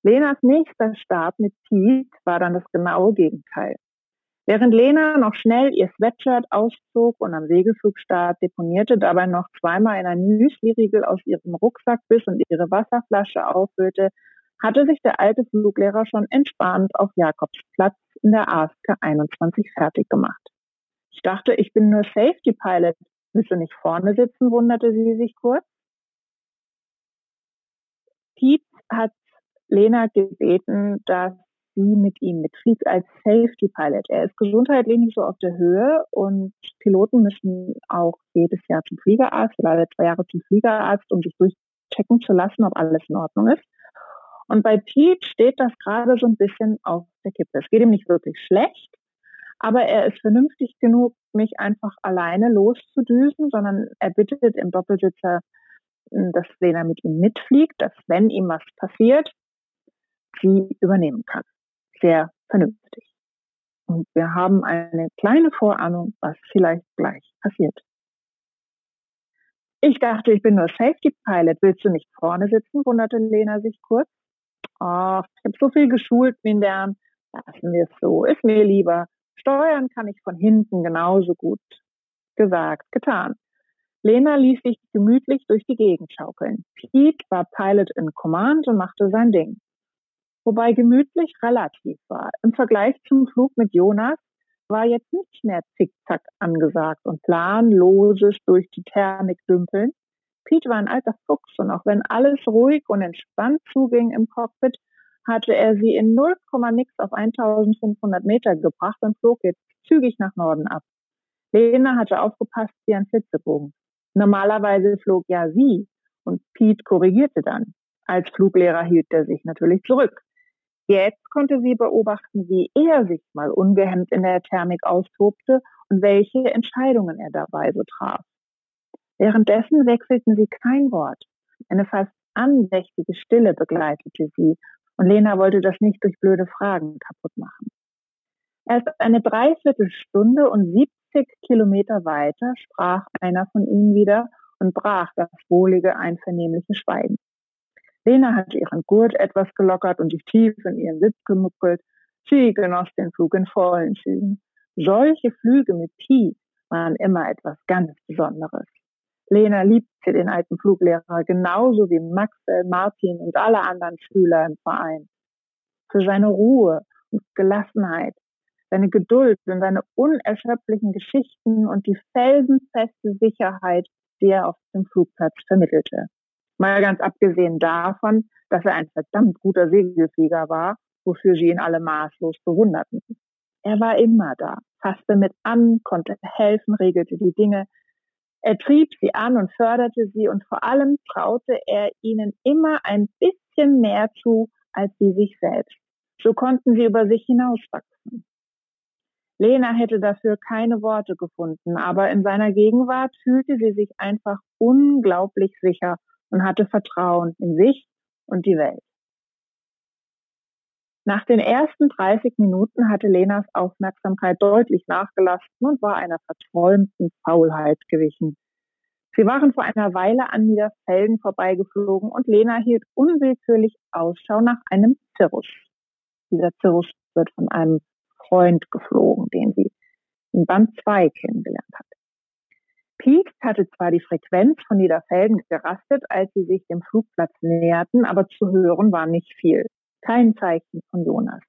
Lenas nächster Start mit Pete war dann das genaue Gegenteil. Während Lena noch schnell ihr Sweatshirt auszog und am Segelflugstart deponierte, dabei noch zweimal in ein Müsli-Riegel aus ihrem Rucksack biss und ihre Wasserflasche auffüllte, hatte sich der alte Fluglehrer schon entspannt auf Jakobs Platz in der ASK 21 fertig gemacht. Ich dachte, ich bin nur Safety Pilot. Willst nicht vorne sitzen, wunderte sie sich kurz. Pete hat Lena gebeten, dass sie mit ihm mitfliegt als Safety Pilot. Er ist gesundheitlich nicht so auf der Höhe und Piloten müssen auch jedes Jahr zum Fliegerarzt oder alle zwei Jahre zum Fliegerarzt, um sich durchchecken zu lassen, ob alles in Ordnung ist. Und bei Pete steht das gerade so ein bisschen auf der Kippe. Es geht ihm nicht wirklich schlecht, aber er ist vernünftig genug, mich einfach alleine loszudüsen, sondern er bittet im Doppelsitzer, hm, dass Lena mit ihm mitfliegt, dass wenn ihm was passiert, sie übernehmen kann. Sehr vernünftig. Und wir haben eine kleine Vorahnung, was vielleicht gleich passiert. Ich dachte, ich bin nur Safety Pilot. Willst du nicht vorne sitzen? wunderte Lena sich kurz. Ach, ich habe so viel geschult, Mindern. Lassen wir es so. Ist mir lieber. Steuern kann ich von hinten genauso gut. Gesagt, getan. Lena ließ sich gemütlich durch die Gegend schaukeln. Pete war Pilot in Command und machte sein Ding. Wobei gemütlich relativ war. Im Vergleich zum Flug mit Jonas war jetzt nicht mehr Zickzack angesagt und planloses durch die Thermik dümpeln, Pete war ein alter Fuchs und auch wenn alles ruhig und entspannt zuging im Cockpit, hatte er sie in 0, nix auf 1500 Meter gebracht und flog jetzt zügig nach Norden ab. Lena hatte aufgepasst wie ein Flitzebogen. Normalerweise flog ja sie und Pete korrigierte dann. Als Fluglehrer hielt er sich natürlich zurück. Jetzt konnte sie beobachten, wie er sich mal ungehemmt in der Thermik austobte und welche Entscheidungen er dabei so traf. Währenddessen wechselten sie kein Wort. Eine fast andächtige Stille begleitete sie und Lena wollte das nicht durch blöde Fragen kaputt machen. Erst eine Dreiviertelstunde und 70 Kilometer weiter sprach einer von ihnen wieder und brach das wohlige, einvernehmliche Schweigen. Lena hatte ihren Gurt etwas gelockert und sich tief in ihren Sitz gemuckelt. Sie genoss den Flug in vollen Zügen. Solche Flüge mit Pi waren immer etwas ganz Besonderes. Lena liebte den alten Fluglehrer genauso wie Maxwell, Martin und alle anderen Schüler im Verein. Für seine Ruhe und Gelassenheit, seine Geduld und seine unerschöpflichen Geschichten und die felsenfeste Sicherheit, die er auf dem Flugplatz vermittelte. Mal ganz abgesehen davon, dass er ein verdammt guter Segelflieger war, wofür sie ihn alle maßlos bewunderten. Er war immer da, fasste mit an, konnte helfen, regelte die Dinge, er trieb sie an und förderte sie und vor allem traute er ihnen immer ein bisschen mehr zu als sie sich selbst. So konnten sie über sich hinauswachsen. Lena hätte dafür keine Worte gefunden, aber in seiner Gegenwart fühlte sie sich einfach unglaublich sicher und hatte Vertrauen in sich und die Welt. Nach den ersten 30 Minuten hatte Lenas Aufmerksamkeit deutlich nachgelassen und war einer verträumten Faulheit gewichen. Sie waren vor einer Weile an Niederfelden vorbeigeflogen und Lena hielt unwillkürlich Ausschau nach einem Cirrus. Dieser Cirrus wird von einem Freund geflogen, den sie in Band 2 kennengelernt hat. Pete hatte zwar die Frequenz von Niederfelden gerastet, als sie sich dem Flugplatz näherten, aber zu hören war nicht viel. Kein Zeichen von Jonas.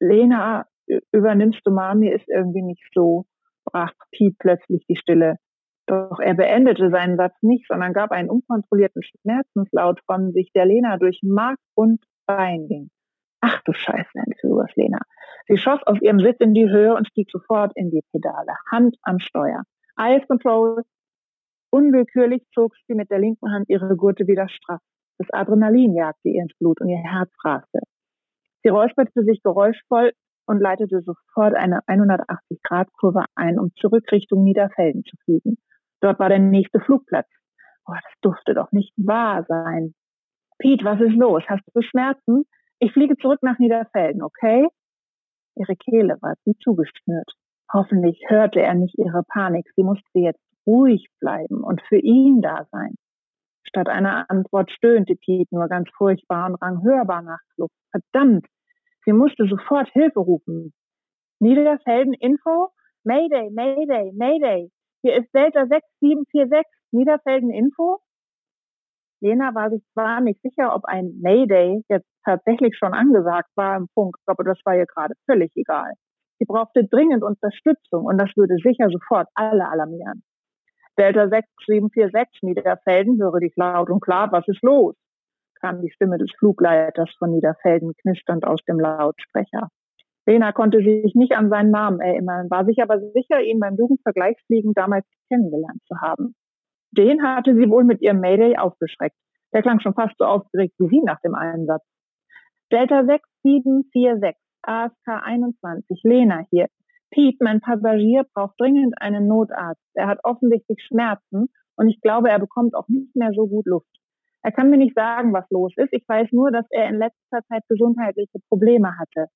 Lena, übernimmst du mal, mir ist irgendwie nicht so, brach Pete plötzlich die Stille. Doch er beendete seinen Satz nicht, sondern gab einen unkontrollierten Schmerzenslaut von sich, der Lena durch Mark und Bein ging. Ach du Scheiße, entfuhr es Lena. Sie schoss aus ihrem Sitz in die Höhe und stieg sofort in die Pedale, Hand am Steuer. Eyes Control. Unwillkürlich zog sie mit der linken Hand ihre Gurte wieder straff. Das Adrenalin jagte ihr ins Blut und ihr Herz raste. Sie räusperte sich geräuschvoll und leitete sofort eine 180-Grad-Kurve ein, um zurück Richtung Niederfelden zu fliegen. Dort war der nächste Flugplatz. Oh, das durfte doch nicht wahr sein. Pete, was ist los? Hast du Schmerzen? Ich fliege zurück nach Niederfelden, okay? Ihre Kehle war wie zugeschnürt. Hoffentlich hörte er nicht ihre Panik. Sie musste jetzt ruhig bleiben und für ihn da sein. Statt einer Antwort stöhnte Pete nur ganz furchtbar und rang hörbar nach Flucht. Verdammt! Sie musste sofort Hilfe rufen. Niederfelden Info? Mayday, Mayday, Mayday. Hier ist Delta 6746. Niederfelden Info? Lena war sich zwar nicht sicher, ob ein Mayday jetzt tatsächlich schon angesagt war im Funk, aber das war ihr gerade völlig egal. Sie brauchte dringend Unterstützung und das würde sicher sofort alle alarmieren. Delta 6746 Niederfelden, höre dich laut und klar, was ist los? kam die Stimme des Flugleiters von Niederfelden knisternd aus dem Lautsprecher. Lena konnte sich nicht an seinen Namen erinnern, war sich aber sicher, ihn beim Jugendvergleichsfliegen damals kennengelernt zu haben. Den hatte sie wohl mit ihrem Mayday aufgeschreckt. Der klang schon fast so aufgeregt wie sie nach dem Einsatz. Delta 6746, ASK 21, Lena hier. Pete, mein Passagier, braucht dringend einen Notarzt. Er hat offensichtlich Schmerzen und ich glaube, er bekommt auch nicht mehr so gut Luft. Er kann mir nicht sagen, was los ist. Ich weiß nur, dass er in letzter Zeit gesundheitliche Probleme hatte.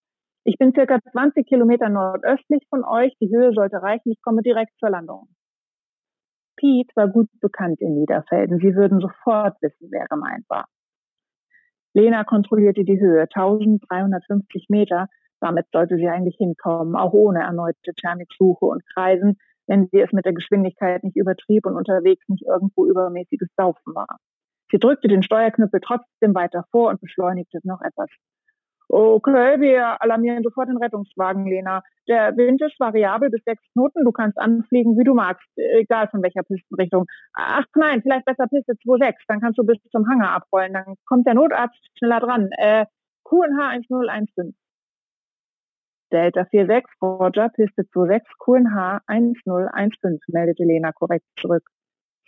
Ich bin circa 20 Kilometer nordöstlich von euch. Die Höhe sollte reichen. Ich komme direkt zur Landung. Pete war gut bekannt in Niederfelden. Sie würden sofort wissen, wer gemeint war. Lena kontrollierte die Höhe, 1350 Meter. Damit sollte sie eigentlich hinkommen, auch ohne erneute Thermiksuche und Kreisen, wenn sie es mit der Geschwindigkeit nicht übertrieb und unterwegs nicht irgendwo übermäßiges Saufen war. Sie drückte den Steuerknüppel trotzdem weiter vor und beschleunigte noch etwas. Okay, wir alarmieren sofort den Rettungswagen, Lena. Der Wind ist variabel bis sechs Knoten. Du kannst anfliegen, wie du magst, egal von welcher Pistenrichtung. Ach nein, vielleicht besser Piste 2.6. Dann kannst du bis zum Hangar abrollen. Dann kommt der Notarzt schneller dran. Äh, QNH 1015. Delta 46, Roger, Piste 26, QNH 1015, meldete Lena korrekt zurück.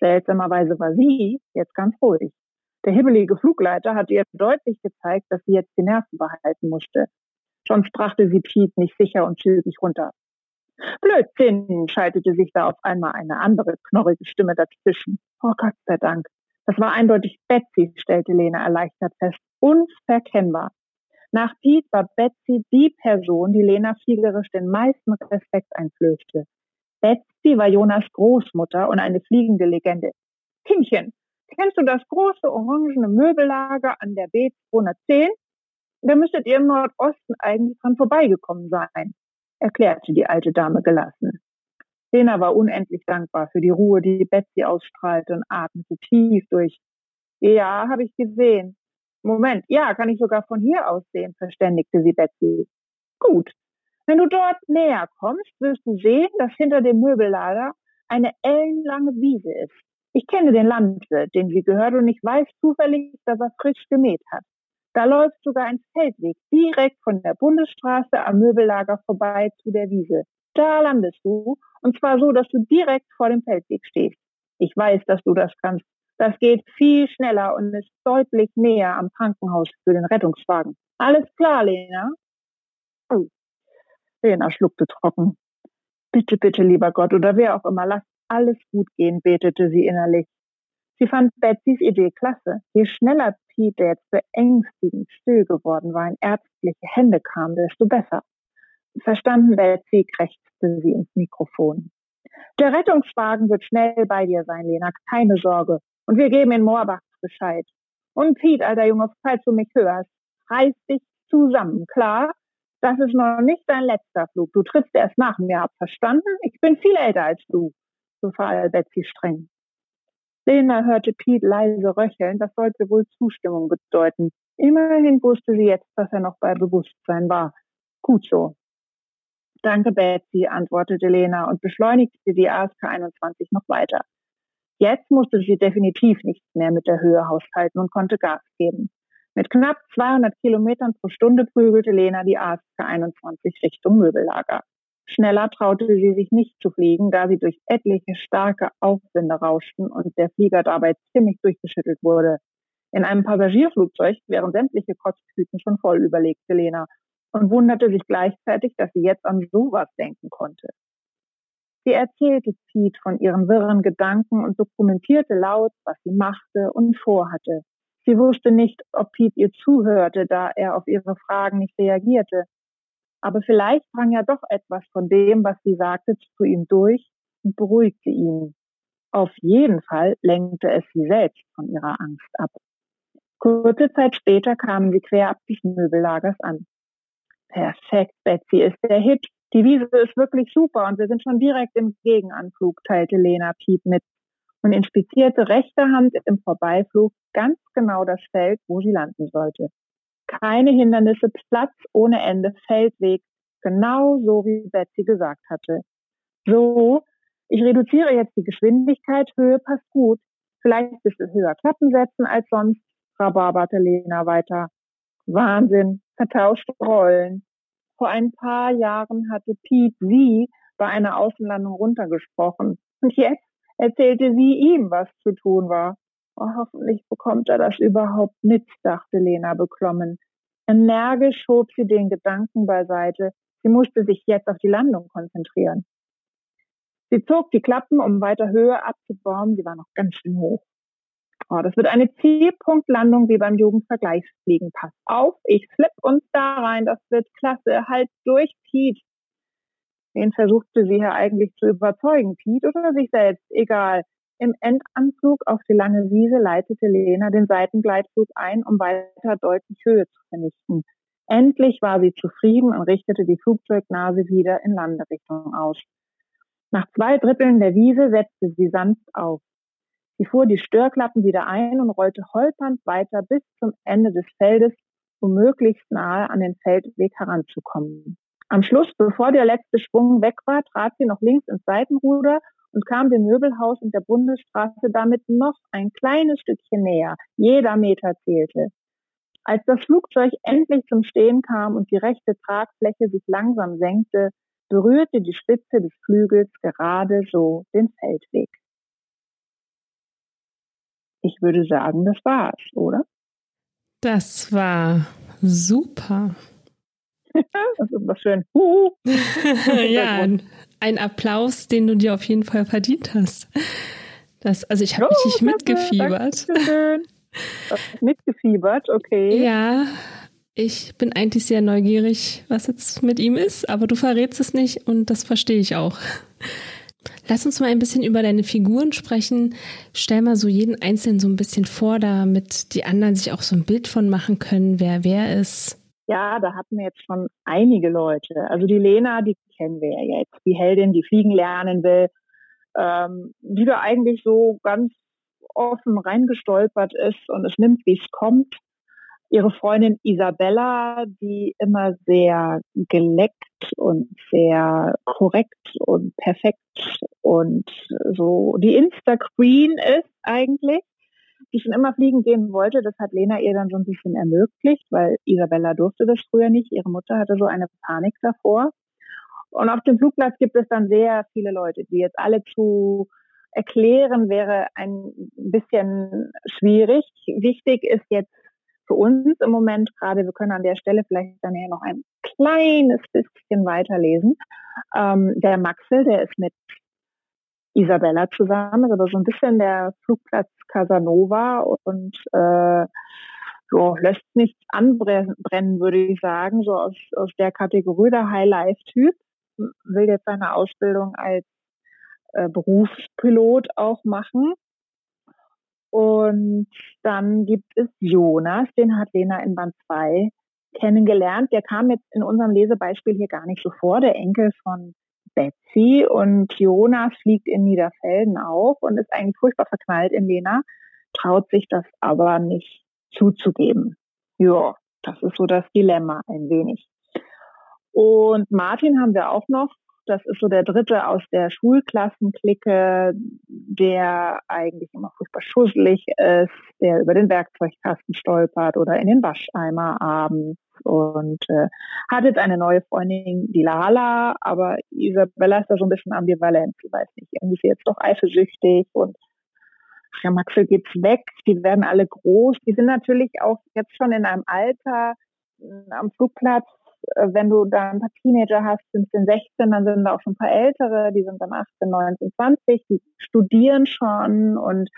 Seltsamerweise war sie jetzt ganz ruhig. Der hibbelige Flugleiter hatte ihr deutlich gezeigt, dass sie jetzt die Nerven behalten musste. Sonst brachte sie Pete nicht sicher und zügig runter. Blödsinn, schaltete sich da auf einmal eine andere knorrige Stimme dazwischen. Oh Gott sei Dank. Das war eindeutig Betsy, stellte Lena erleichtert fest. Unverkennbar. Nach Pete war Betsy die Person, die Lena fliegerisch den meisten Respekt einflößte. Betsy war Jonas Großmutter und eine fliegende Legende. Kindchen, Kennst du das große orangene Möbellager an der B210? Da müsstet ihr im Nordosten eigentlich dran vorbeigekommen sein, erklärte die alte Dame gelassen. Lena war unendlich dankbar für die Ruhe, die Betsy ausstrahlte und atmete tief durch. Ja, habe ich gesehen. Moment, ja, kann ich sogar von hier aus sehen, verständigte sie Betsy. Gut. Wenn du dort näher kommst, wirst du sehen, dass hinter dem Möbellager eine ellenlange Wiese ist. Ich kenne den Landwirt, den sie gehört, und ich weiß zufällig, dass er frisch gemäht hat. Da läuft sogar ein Feldweg direkt von der Bundesstraße am Möbellager vorbei zu der Wiese. Da landest du, und zwar so, dass du direkt vor dem Feldweg stehst. Ich weiß, dass du das kannst. Das geht viel schneller und ist deutlich näher am Krankenhaus für den Rettungswagen. Alles klar, Lena? Oh. Lena schluckte trocken. Bitte, bitte, lieber Gott, oder wer auch immer, lass alles gut gehen, betete sie innerlich. Sie fand Betsys Idee klasse. Je schneller Pete, der jetzt beängstigend still geworden war, in ärztliche Hände kam, desto besser. Verstanden, Betsy, krächzte sie ins Mikrofon. Der Rettungswagen wird schnell bei dir sein, Lena, keine Sorge. Und wir geben in Moorbach Bescheid. Und Pete, alter Junge, falls du mich hörst, reiß dich zusammen, klar? Das ist noch nicht dein letzter Flug. Du trittst erst nach mir ab, verstanden? Ich bin viel älter als du befahl Betsy streng. Lena hörte Pete leise röcheln, das sollte wohl Zustimmung bedeuten. Immerhin wusste sie jetzt, dass er noch bei Bewusstsein war. Gut so. Danke, Betsy, antwortete Lena und beschleunigte die ASK 21 noch weiter. Jetzt musste sie definitiv nichts mehr mit der Höhe haushalten und konnte Gas geben. Mit knapp 200 Kilometern pro Stunde prügelte Lena die ASK 21 Richtung Möbellager. Schneller traute sie sich nicht zu fliegen, da sie durch etliche starke Aufwinde rauschten und der Flieger dabei ziemlich durchgeschüttelt wurde. In einem Passagierflugzeug wären sämtliche Kotztüten schon voll, überlegte Lena und wunderte sich gleichzeitig, dass sie jetzt an sowas denken konnte. Sie erzählte Pete von ihren wirren Gedanken und dokumentierte laut, was sie machte und vorhatte. Sie wusste nicht, ob Pete ihr zuhörte, da er auf ihre Fragen nicht reagierte. Aber vielleicht drang ja doch etwas von dem, was sie sagte, zu ihm durch und beruhigte ihn. Auf jeden Fall lenkte es sie selbst von ihrer Angst ab. Kurze Zeit später kamen sie quer ab des Möbellagers an. Perfekt, Betsy ist der Hit. Die Wiese ist wirklich super und wir sind schon direkt im Gegenanflug, teilte Lena Piep mit und inspizierte rechter Hand im Vorbeiflug ganz genau das Feld, wo sie landen sollte keine Hindernisse, Platz ohne Ende, Feldweg, genau so wie Betsy gesagt hatte. So, ich reduziere jetzt die Geschwindigkeit, Höhe passt gut, vielleicht ein bisschen höher Klappen setzen als sonst, rabarberte Lena weiter. Wahnsinn, vertauschte Rollen. Vor ein paar Jahren hatte Pete sie bei einer Außenlandung runtergesprochen. Und jetzt erzählte sie ihm, was zu tun war. Oh, hoffentlich bekommt er das überhaupt mit, dachte Lena beklommen. Energisch schob sie den Gedanken beiseite. Sie musste sich jetzt auf die Landung konzentrieren. Sie zog die Klappen, um weiter Höhe abzubauen. Sie war noch ganz schön hoch. Oh, das wird eine Zielpunktlandung wie beim Jugendvergleichsfliegen. Pass auf, ich flipp uns da rein. Das wird klasse. Halt durch, Pete. Wen versuchte sie hier eigentlich zu überzeugen? Pete oder sich selbst? Egal. Im Endanflug auf die lange Wiese leitete Lena den Seitengleitflug ein, um weiter deutlich Höhe zu vernichten. Endlich war sie zufrieden und richtete die Flugzeugnase wieder in Landerichtung aus. Nach zwei Dritteln der Wiese setzte sie sanft auf. Sie fuhr die Störklappen wieder ein und rollte holpernd weiter bis zum Ende des Feldes, um möglichst nahe an den Feldweg heranzukommen. Am Schluss, bevor der letzte Schwung weg war, trat sie noch links ins Seitenruder und kam dem Möbelhaus und der Bundesstraße damit noch ein kleines Stückchen näher. Jeder Meter zählte. Als das Flugzeug endlich zum Stehen kam und die rechte Tragfläche sich langsam senkte, berührte die Spitze des Flügels gerade so den Feldweg. Ich würde sagen, das war's, oder? Das war super. das ist was schön. ja, ein Applaus, den du dir auf jeden Fall verdient hast. Das, also ich habe oh, richtig mitgefiebert. Dankeschön. Mitgefiebert, okay. Ja, ich bin eigentlich sehr neugierig, was jetzt mit ihm ist, aber du verrätst es nicht und das verstehe ich auch. Lass uns mal ein bisschen über deine Figuren sprechen. Stell mal so jeden Einzelnen so ein bisschen vor, damit die anderen sich auch so ein Bild von machen können, wer wer ist. Ja, da hatten wir jetzt schon einige Leute. Also die Lena, die kennen wir ja jetzt. Die Heldin, die fliegen lernen will, ähm, die da eigentlich so ganz offen reingestolpert ist und es nimmt, wie es kommt. Ihre Freundin Isabella, die immer sehr geleckt und sehr korrekt und perfekt und so die Insta-Queen ist eigentlich, die schon immer fliegen gehen wollte. Das hat Lena ihr dann so ein bisschen ermöglicht, weil Isabella durfte das früher nicht. Ihre Mutter hatte so eine Panik davor. Und auf dem Flugplatz gibt es dann sehr viele Leute, die jetzt alle zu erklären wäre ein bisschen schwierig. Wichtig ist jetzt für uns im Moment gerade, wir können an der Stelle vielleicht dann ja noch ein kleines bisschen weiterlesen. Ähm, der Maxel, der ist mit Isabella zusammen, ist aber so ein bisschen der Flugplatz Casanova und äh, so lässt nichts anbrennen, würde ich sagen, so aus, aus der Kategorie der High-Life-Typ, will jetzt seine Ausbildung als äh, Berufspilot auch machen. Und dann gibt es Jonas, den hat Lena in Band 2 kennengelernt. Der kam jetzt in unserem Lesebeispiel hier gar nicht so vor, der Enkel von Betsy. Und Jonas fliegt in Niederfelden auf und ist eigentlich furchtbar verknallt in Lena, traut sich das aber nicht zuzugeben. Ja, das ist so das Dilemma ein wenig. Und Martin haben wir auch noch das ist so der dritte aus der Schulklassenklicke, der eigentlich immer furchtbar schusselig ist, der über den Werkzeugkasten stolpert oder in den Wascheimer abends und äh, hat jetzt eine neue Freundin, die Lala, aber Isabella ist da so ein bisschen ambivalent. Sie weiß nicht, irgendwie ist sie jetzt doch eifersüchtig und ja, Maxel geht's weg, die werden alle groß. Die sind natürlich auch jetzt schon in einem Alter am Flugplatz, wenn du da ein paar Teenager hast, 15, 16, dann sind da auch schon ein paar Ältere, die sind dann 18, 19, 20, die studieren schon und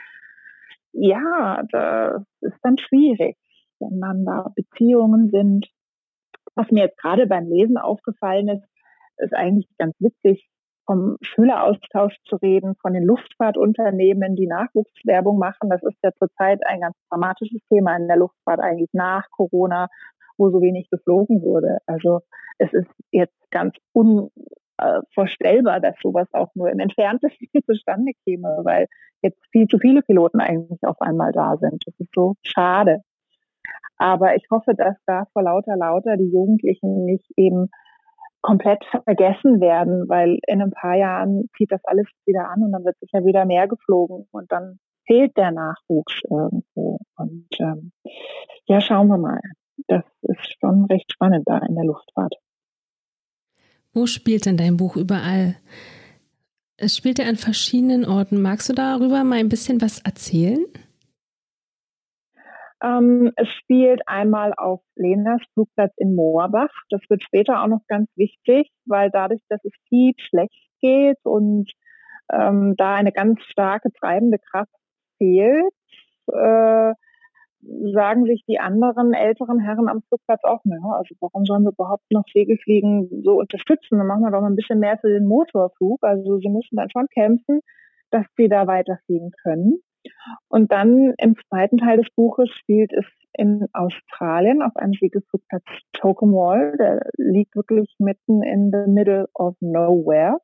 ja, das ist dann schwierig, wenn dann da Beziehungen sind. Was mir jetzt gerade beim Lesen aufgefallen ist, ist eigentlich ganz witzig, vom Schüleraustausch zu reden, von den Luftfahrtunternehmen, die Nachwuchswerbung machen. Das ist ja zurzeit ein ganz dramatisches Thema in der Luftfahrt eigentlich nach Corona wo so wenig geflogen wurde. Also es ist jetzt ganz unvorstellbar, dass sowas auch nur im entferntesten zustande käme, weil jetzt viel zu viele Piloten eigentlich auf einmal da sind. Das ist so schade. Aber ich hoffe, dass da vor lauter lauter die Jugendlichen nicht eben komplett vergessen werden, weil in ein paar Jahren zieht das alles wieder an und dann wird sicher wieder mehr geflogen und dann fehlt der Nachwuchs irgendwo. Und ähm, ja, schauen wir mal das ist schon recht spannend da in der Luftfahrt. Wo spielt denn dein Buch überall? Es spielt ja an verschiedenen Orten. Magst du darüber mal ein bisschen was erzählen? Ähm, es spielt einmal auf Lenas Flugplatz in Moorbach. Das wird später auch noch ganz wichtig, weil dadurch, dass es viel schlecht geht und ähm, da eine ganz starke treibende Kraft fehlt, äh, sagen sich die anderen älteren Herren am Flugplatz auch, naja, also warum sollen wir überhaupt noch Segelfliegen so unterstützen? Dann machen wir doch mal ein bisschen mehr für den Motorflug. Also sie müssen dann schon kämpfen, dass sie da weiterfliegen können. Und dann im zweiten Teil des Buches spielt es in Australien auf einem Segelflugplatz Tocumwal. Der liegt wirklich mitten in the middle of nowhere.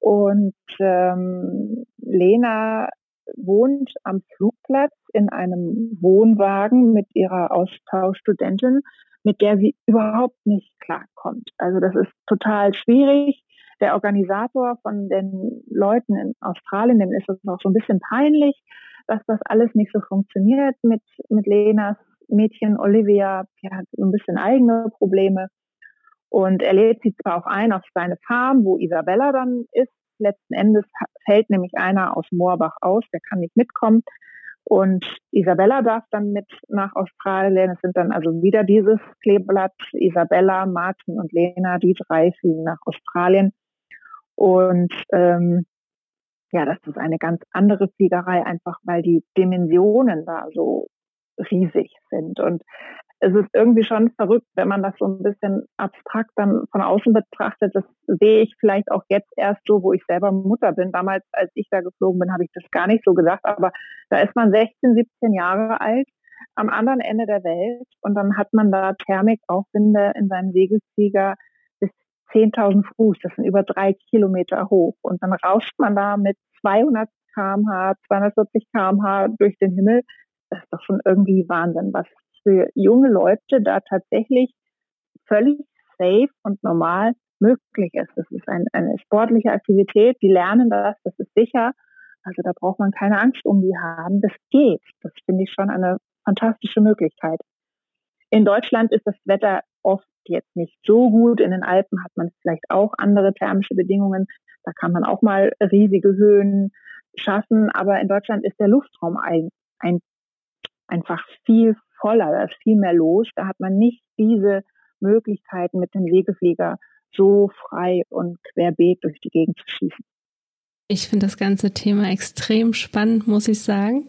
Und ähm, Lena wohnt am Flugplatz in einem Wohnwagen mit ihrer Austauschstudentin, mit der sie überhaupt nicht klarkommt. Also das ist total schwierig. Der Organisator von den Leuten in Australien, dem ist es auch so ein bisschen peinlich, dass das alles nicht so funktioniert mit, mit Lenas Mädchen Olivia. Die hat ein bisschen eigene Probleme. Und er lädt sie zwar auch ein auf seine Farm, wo Isabella dann ist. Letzten Endes fällt nämlich einer aus Moorbach aus, der kann nicht mitkommen. Und Isabella darf dann mit nach Australien. Es sind dann also wieder dieses Kleeblatt. Isabella, Martin und Lena, die drei fliegen nach Australien. Und ähm, ja, das ist eine ganz andere Fliegerei, einfach weil die Dimensionen da so riesig sind. Und es ist irgendwie schon verrückt, wenn man das so ein bisschen abstrakt dann von außen betrachtet. Das sehe ich vielleicht auch jetzt erst so, wo ich selber Mutter bin. Damals, als ich da geflogen bin, habe ich das gar nicht so gesagt. Aber da ist man 16, 17 Jahre alt am anderen Ende der Welt und dann hat man da Thermikaufwinde in seinem Segelflieger bis 10.000 Fuß. Das sind über drei Kilometer hoch. Und dann rauscht man da mit 200 kmh, 240 kmh durch den Himmel. Das ist doch schon irgendwie Wahnsinn, was für junge Leute da tatsächlich völlig safe und normal möglich ist. Das ist ein, eine sportliche Aktivität, die lernen das, das ist sicher. Also da braucht man keine Angst um die haben. Das geht. Das finde ich schon eine fantastische Möglichkeit. In Deutschland ist das Wetter oft jetzt nicht so gut. In den Alpen hat man vielleicht auch andere thermische Bedingungen. Da kann man auch mal riesige Höhen schaffen. Aber in Deutschland ist der Luftraum ein, ein, einfach viel voller, da ist viel mehr los. Da hat man nicht diese Möglichkeiten mit dem Segelflieger so frei und querbeet durch die Gegend zu schießen. Ich finde das ganze Thema extrem spannend, muss ich sagen.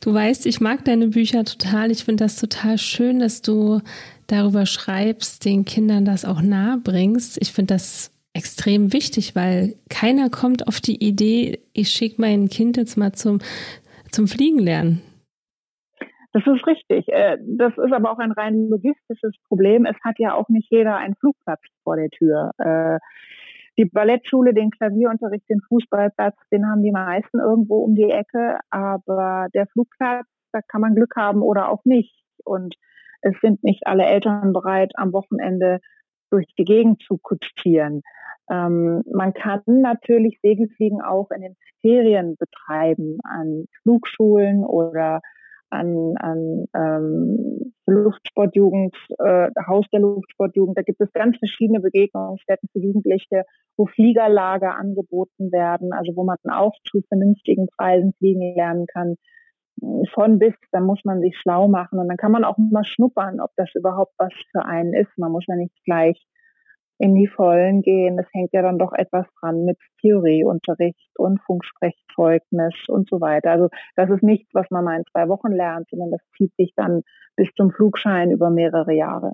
Du weißt, ich mag deine Bücher total. Ich finde das total schön, dass du darüber schreibst, den Kindern das auch nahe bringst. Ich finde das extrem wichtig, weil keiner kommt auf die Idee, ich schicke mein Kind jetzt mal zum, zum Fliegen lernen. Das ist richtig. Äh, das ist aber auch ein rein logistisches Problem. Es hat ja auch nicht jeder einen Flugplatz vor der Tür. Äh, die Ballettschule, den Klavierunterricht, den Fußballplatz, den haben die meisten irgendwo um die Ecke. Aber der Flugplatz, da kann man Glück haben oder auch nicht. Und es sind nicht alle Eltern bereit, am Wochenende durch die Gegend zu kutschieren. Ähm, man kann natürlich Segelfliegen auch in den Ferien betreiben, an Flugschulen oder an, an ähm, Luftsportjugend, äh, Haus der Luftsportjugend. Da gibt es ganz verschiedene Begegnungsstätten für Jugendliche, wo Fliegerlager angeboten werden, also wo man auch zu vernünftigen Preisen fliegen lernen kann. Von bis, da muss man sich schlau machen und dann kann man auch mal schnuppern, ob das überhaupt was für einen ist. Man muss ja nicht gleich in die Vollen gehen. Das hängt ja dann doch etwas dran mit Theorieunterricht und Funksprechzeugnis und so weiter. Also das ist nichts, was man mal in zwei Wochen lernt, sondern das zieht sich dann bis zum Flugschein über mehrere Jahre.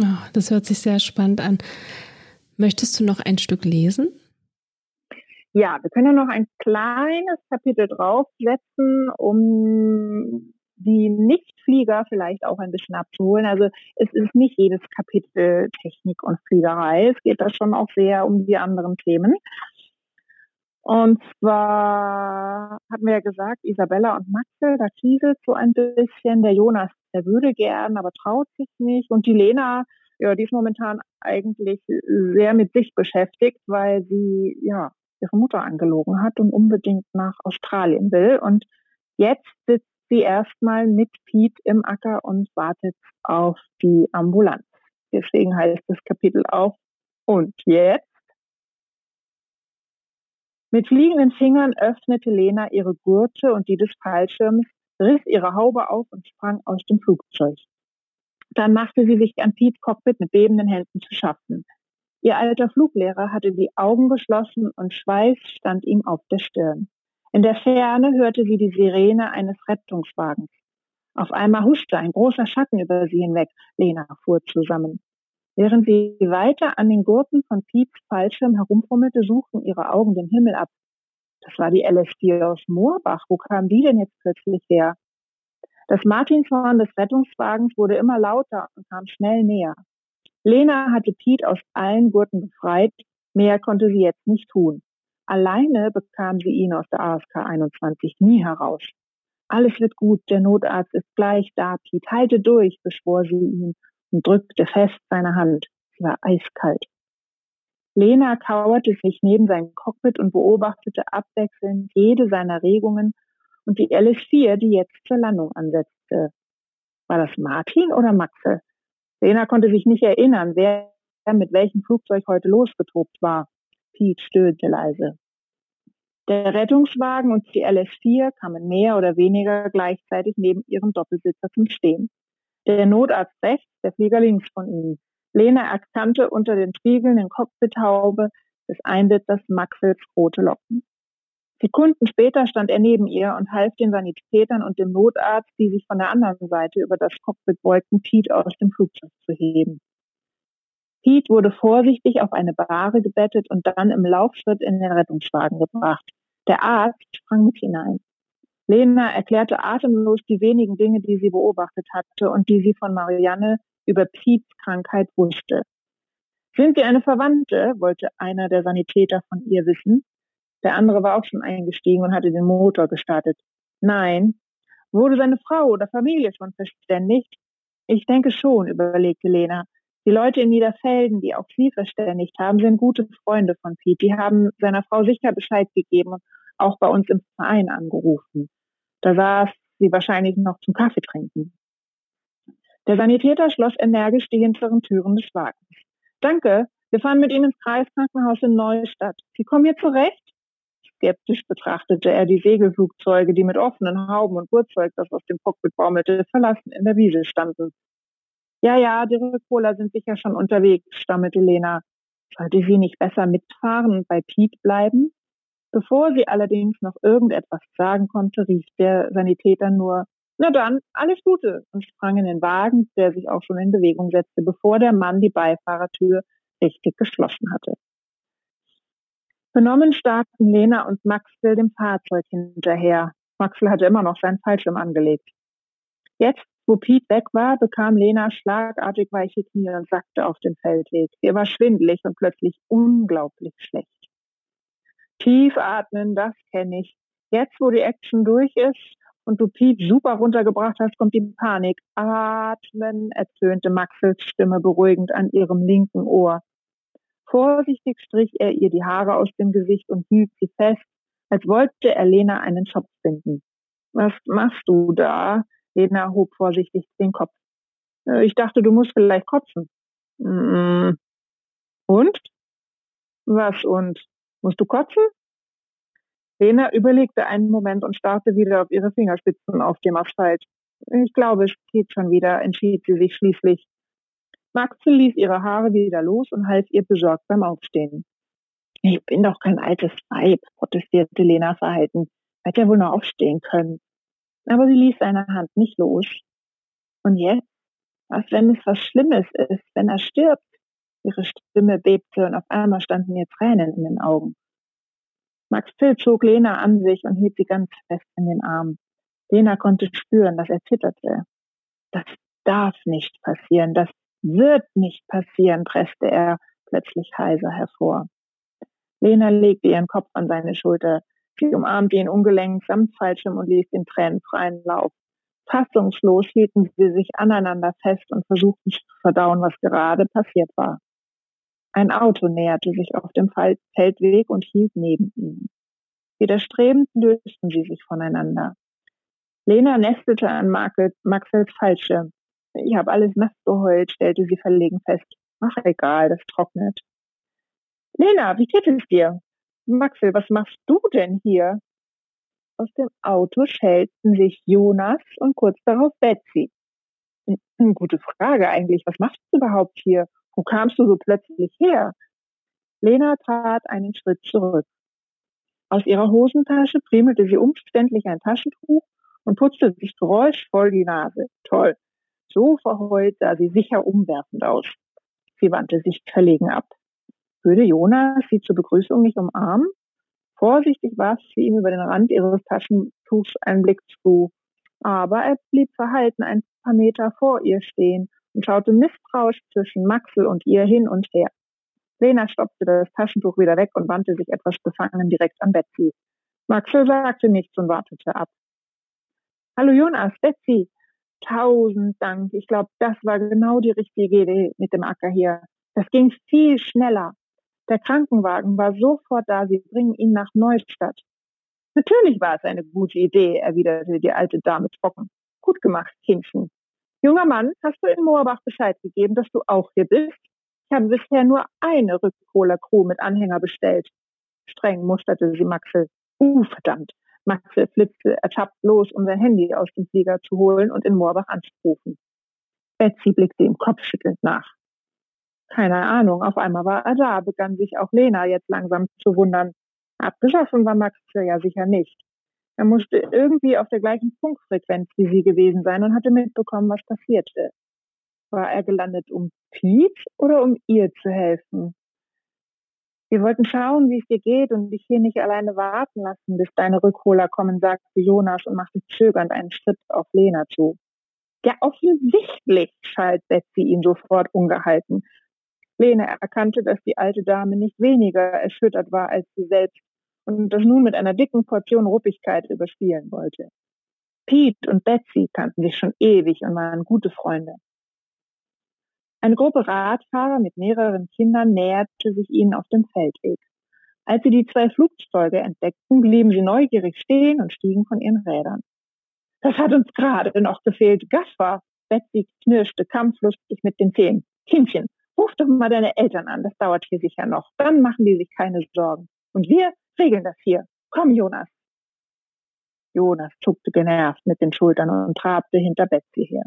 Oh, das hört sich sehr spannend an. Möchtest du noch ein Stück lesen? Ja, wir können ja noch ein kleines Kapitel draufsetzen, um die Nichtflieger vielleicht auch ein bisschen abzuholen. Also es ist nicht jedes Kapitel Technik und Fliegerei. Es geht da schon auch sehr um die anderen Themen. Und zwar hatten wir ja gesagt, Isabella und Maxel, da kieselt so ein bisschen. Der Jonas, der würde gern, aber traut sich nicht. Und die Lena, ja, die ist momentan eigentlich sehr mit sich beschäftigt, weil sie, ja, ihre Mutter angelogen hat und unbedingt nach Australien will. Und jetzt sitzt sie erstmal mit Piet im Acker und wartet auf die Ambulanz. Deswegen heißt das Kapitel auch und jetzt? Mit fliegenden Fingern öffnete Lena ihre Gurte und die des Fallschirms, riss ihre Haube auf und sprang aus dem Flugzeug. Dann machte sie sich an Piet Cockpit mit bebenden Händen zu schaffen. Ihr alter Fluglehrer hatte die Augen geschlossen und Schweiß stand ihm auf der Stirn. In der Ferne hörte sie die Sirene eines Rettungswagens. Auf einmal huschte ein großer Schatten über sie hinweg. Lena fuhr zusammen. Während sie weiter an den Gurten von Pieps Fallschirm herumfummelte, suchten ihre Augen den Himmel ab. Das war die LSD aus Moorbach. Wo kam die denn jetzt plötzlich her? Das Martinshorn des Rettungswagens wurde immer lauter und kam schnell näher. Lena hatte Piet aus allen Gurten befreit. Mehr konnte sie jetzt nicht tun. Alleine bekam sie ihn aus der ASK 21 nie heraus. Alles wird gut, der Notarzt ist gleich da, Piet, halte durch, beschwor sie ihn und drückte fest seine Hand. Sie war eiskalt. Lena kauerte sich neben sein Cockpit und beobachtete abwechselnd jede seiner Regungen und die LS-4, die jetzt zur Landung ansetzte. War das Martin oder Maxe? Lena konnte sich nicht erinnern, wer mit welchem Flugzeug heute losgetobt war. Pete stöhnte leise. Der Rettungswagen und die LS-4 kamen mehr oder weniger gleichzeitig neben ihrem Doppelsitzer zum Stehen. Der Notarzt rechts, der Flieger links von ihnen. Lena erkannte unter den Spiegeln in Cockpithaube des Einsitzers Maxwells rote Locken. Sekunden später stand er neben ihr und half den Sanitätern und dem Notarzt, die sich von der anderen Seite über das Cockpit beugten, Pete aus dem Flugzeug zu heben. Pete wurde vorsichtig auf eine Bahre gebettet und dann im Laufschritt in den Rettungswagen gebracht. Der Arzt sprang mit hinein. Lena erklärte atemlos die wenigen Dinge, die sie beobachtet hatte und die sie von Marianne über Pete's Krankheit wusste. Sind Sie eine Verwandte? wollte einer der Sanitäter von ihr wissen. Der andere war auch schon eingestiegen und hatte den Motor gestartet. Nein. Wurde seine Frau oder Familie schon verständigt? Ich denke schon, überlegte Lena. Die Leute in Niederfelden, die auch sie verständigt haben, sind gute Freunde von Pete. Die haben seiner Frau sicher Bescheid gegeben und auch bei uns im Verein angerufen. Da saß sie wahrscheinlich noch zum Kaffee trinken. Der Sanitäter schloss energisch die hinteren Türen des Wagens. Danke, wir fahren mit Ihnen ins Kreiskrankenhaus in Neustadt. Sie kommen hier zurecht? Skeptisch betrachtete er die Segelflugzeuge, die mit offenen Hauben und Gurtzeug, das aus dem Cockpit baumelte, verlassen in der Wiese standen. Ja, ja, die Rückholer sind sicher schon unterwegs, stammelte Lena. Sollte sie nicht besser mitfahren und bei Pete bleiben? Bevor sie allerdings noch irgendetwas sagen konnte, rief der Sanitäter nur, na dann, alles Gute, und sprang in den Wagen, der sich auch schon in Bewegung setzte, bevor der Mann die Beifahrertür richtig geschlossen hatte. Benommen starrten Lena und Maxwell dem Fahrzeug hinterher. Maxwell hatte immer noch seinen Fallschirm angelegt. Jetzt wo Pete weg war, bekam Lena schlagartig weiche Knie und sackte auf den Feldweg. Ihr war schwindelig und plötzlich unglaublich schlecht. Tief atmen, das kenne ich. Jetzt, wo die Action durch ist und du Pete super runtergebracht hast, kommt die Panik. Atmen, erzürnte Maxels Stimme beruhigend an ihrem linken Ohr. Vorsichtig strich er ihr die Haare aus dem Gesicht und hielt sie fest, als wollte er Lena einen Schopf binden. Was machst du da? Lena hob vorsichtig den Kopf. Äh, ich dachte, du musst vielleicht kotzen. Und? Was und? Musst du kotzen? Lena überlegte einen Moment und starrte wieder auf ihre Fingerspitzen auf dem Asphalt. Ich glaube, es geht schon wieder, entschied sie sich schließlich. Maxel ließ ihre Haare wieder los und half ihr besorgt beim Aufstehen. Ich bin doch kein altes Weib, protestierte Lena verhalten. Hätte ja wohl noch aufstehen können. Aber sie ließ seine Hand nicht los. Und jetzt? Was, wenn es was Schlimmes ist, wenn er stirbt? Ihre Stimme bebte und auf einmal standen ihr Tränen in den Augen. Max Phil zog Lena an sich und hielt sie ganz fest in den Arm. Lena konnte spüren, dass er zitterte. Das darf nicht passieren, das wird nicht passieren, presste er plötzlich heiser hervor. Lena legte ihren Kopf an seine Schulter. Sie umarmte ihn ungelenkt samt Fallschirm und ließ den Tränen freien Lauf. Fassungslos hielten sie sich aneinander fest und versuchten zu verdauen, was gerade passiert war. Ein Auto näherte sich auf dem Feldweg und hielt neben ihnen. Widerstrebend lösten sie sich voneinander. Lena nestelte an Maxels Fallschirm. Ich habe alles nass geheult, stellte sie verlegen fest. Ach egal, das trocknet. Lena, wie geht es dir? Maxel, was machst du denn hier? Aus dem Auto schälten sich Jonas und kurz darauf Betsy. Gute Frage eigentlich. Was machst du überhaupt hier? Wo kamst du so plötzlich her? Lena trat einen Schritt zurück. Aus ihrer Hosentasche priemelte sie umständlich ein Taschentuch und putzte sich geräuschvoll die Nase. Toll. So verheult sah sie sicher umwerfend aus. Sie wandte sich verlegen ab. Würde Jonas sie zur Begrüßung nicht umarmen? Vorsichtig warf sie ihm über den Rand ihres Taschentuchs einen Blick zu. Aber er blieb verhalten ein paar Meter vor ihr stehen und schaute misstrauisch zwischen Maxel und ihr hin und her. Lena stopfte das Taschentuch wieder weg und wandte sich etwas befangen direkt an Betsy. Maxwell sagte nichts und wartete ab. Hallo Jonas, Betsy. Tausend Dank. Ich glaube, das war genau die richtige Idee mit dem Acker hier. Das ging viel schneller. Der Krankenwagen war sofort da. Sie bringen ihn nach Neustadt. Natürlich war es eine gute Idee, erwiderte die alte Dame trocken. Gut gemacht, Kindchen. Junger Mann, hast du in Moorbach Bescheid gegeben, dass du auch hier bist? Ich habe bisher nur eine Rückholer-Crew mit Anhänger bestellt. Streng musterte sie Maxel. Uh, verdammt. Maxel flitzte ertappt los, um sein Handy aus dem Flieger zu holen und in Moorbach anzurufen. Betsy blickte ihm kopfschüttelnd nach. Keine Ahnung, auf einmal war er da, begann sich auch Lena jetzt langsam zu wundern. Abgeschossen war Maxel ja sicher nicht. Er musste irgendwie auf der gleichen Funkfrequenz wie sie gewesen sein und hatte mitbekommen, was passierte. War er gelandet, um Pete oder um ihr zu helfen? Wir wollten schauen, wie es dir geht und dich hier nicht alleine warten lassen, bis deine Rückholer kommen, sagte Jonas und machte zögernd einen Schritt auf Lena zu. Ja, offensichtlich, schalt Betsy ihn sofort ungehalten. Lena erkannte, dass die alte Dame nicht weniger erschüttert war als sie selbst und das nun mit einer dicken Portion Ruppigkeit überspielen wollte. Pete und Betsy kannten sich schon ewig und waren gute Freunde. Eine Gruppe Radfahrer mit mehreren Kindern näherte sich ihnen auf dem Feldweg. Als sie die zwei Flugzeuge entdeckten, blieben sie neugierig stehen und stiegen von ihren Rädern. Das hat uns gerade noch gefehlt. Gaffer! Betsy knirschte kampflustig mit den Zähnen. Kindchen, ruf doch mal deine Eltern an, das dauert hier sicher noch. Dann machen die sich keine Sorgen. Und wir regeln das hier. Komm, Jonas. Jonas zuckte genervt mit den Schultern und trabte hinter Betsy her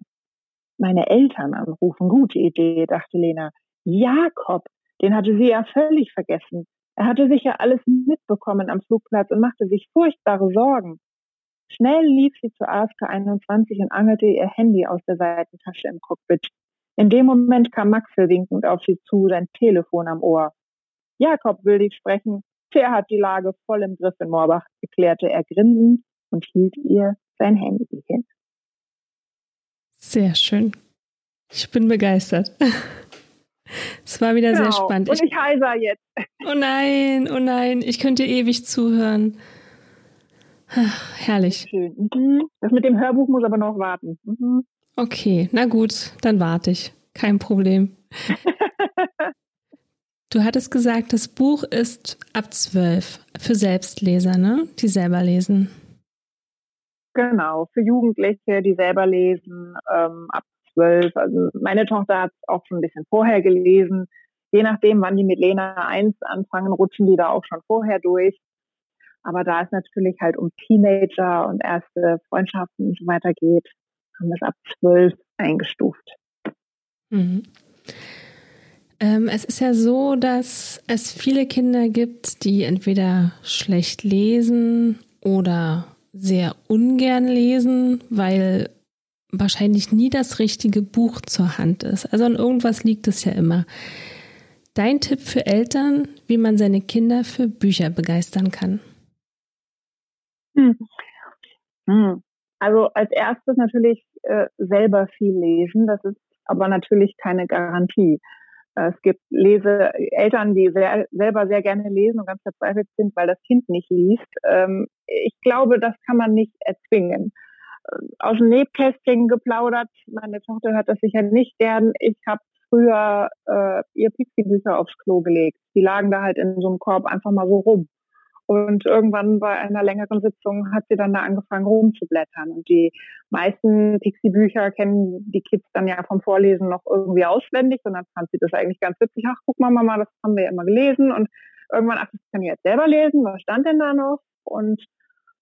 meine Eltern anrufen. Gute Idee, dachte Lena. Jakob, den hatte sie ja völlig vergessen. Er hatte sicher alles mitbekommen am Flugplatz und machte sich furchtbare Sorgen. Schnell lief sie zur ASK 21 und angelte ihr Handy aus der Seitentasche im Cockpit. In dem Moment kam Maxel winkend auf sie zu, sein Telefon am Ohr. Jakob will dich sprechen. Der hat die Lage voll im Griff in Moorbach, erklärte er grinsend und hielt ihr sein Handy hin. Sehr schön. Ich bin begeistert. Es war wieder genau. sehr spannend. Und ich heiser jetzt. Oh nein, oh nein, ich könnte ewig zuhören. Ach, herrlich. Schön. Mhm. Das mit dem Hörbuch muss aber noch warten. Mhm. Okay, na gut, dann warte ich. Kein Problem. du hattest gesagt, das Buch ist ab zwölf für Selbstleser, ne? Die selber lesen. Genau, für Jugendliche, die selber lesen, ähm, ab zwölf. Also meine Tochter hat es auch schon ein bisschen vorher gelesen. Je nachdem, wann die mit Lena 1 anfangen, rutschen die da auch schon vorher durch. Aber da es natürlich halt um Teenager und erste Freundschaften und so weiter geht, haben wir es ab zwölf eingestuft. Mhm. Ähm, es ist ja so, dass es viele Kinder gibt, die entweder schlecht lesen oder sehr ungern lesen, weil wahrscheinlich nie das richtige Buch zur Hand ist. Also an irgendwas liegt es ja immer. Dein Tipp für Eltern, wie man seine Kinder für Bücher begeistern kann? Hm. Hm. Also als erstes natürlich äh, selber viel lesen. Das ist aber natürlich keine Garantie. Es gibt Lese Eltern, die sehr, selber sehr gerne lesen und ganz verzweifelt sind, weil das Kind nicht liest. Ähm, ich glaube, das kann man nicht erzwingen. Äh, aus dem Nebkästchen geplaudert. Meine Tochter hört das sicher nicht gern. Ich habe früher äh, ihr Pixie-Bücher aufs Klo gelegt. Die lagen da halt in so einem Korb einfach mal so rum. Und irgendwann bei einer längeren Sitzung hat sie dann da angefangen rumzublättern. Und die meisten Pixie-Bücher kennen die Kids dann ja vom Vorlesen noch irgendwie auswendig. Und dann fand sie das eigentlich ganz witzig. Ach, guck mal, Mama, das haben wir ja immer gelesen. Und irgendwann, ach, das kann ich jetzt selber lesen. Was stand denn da noch? Und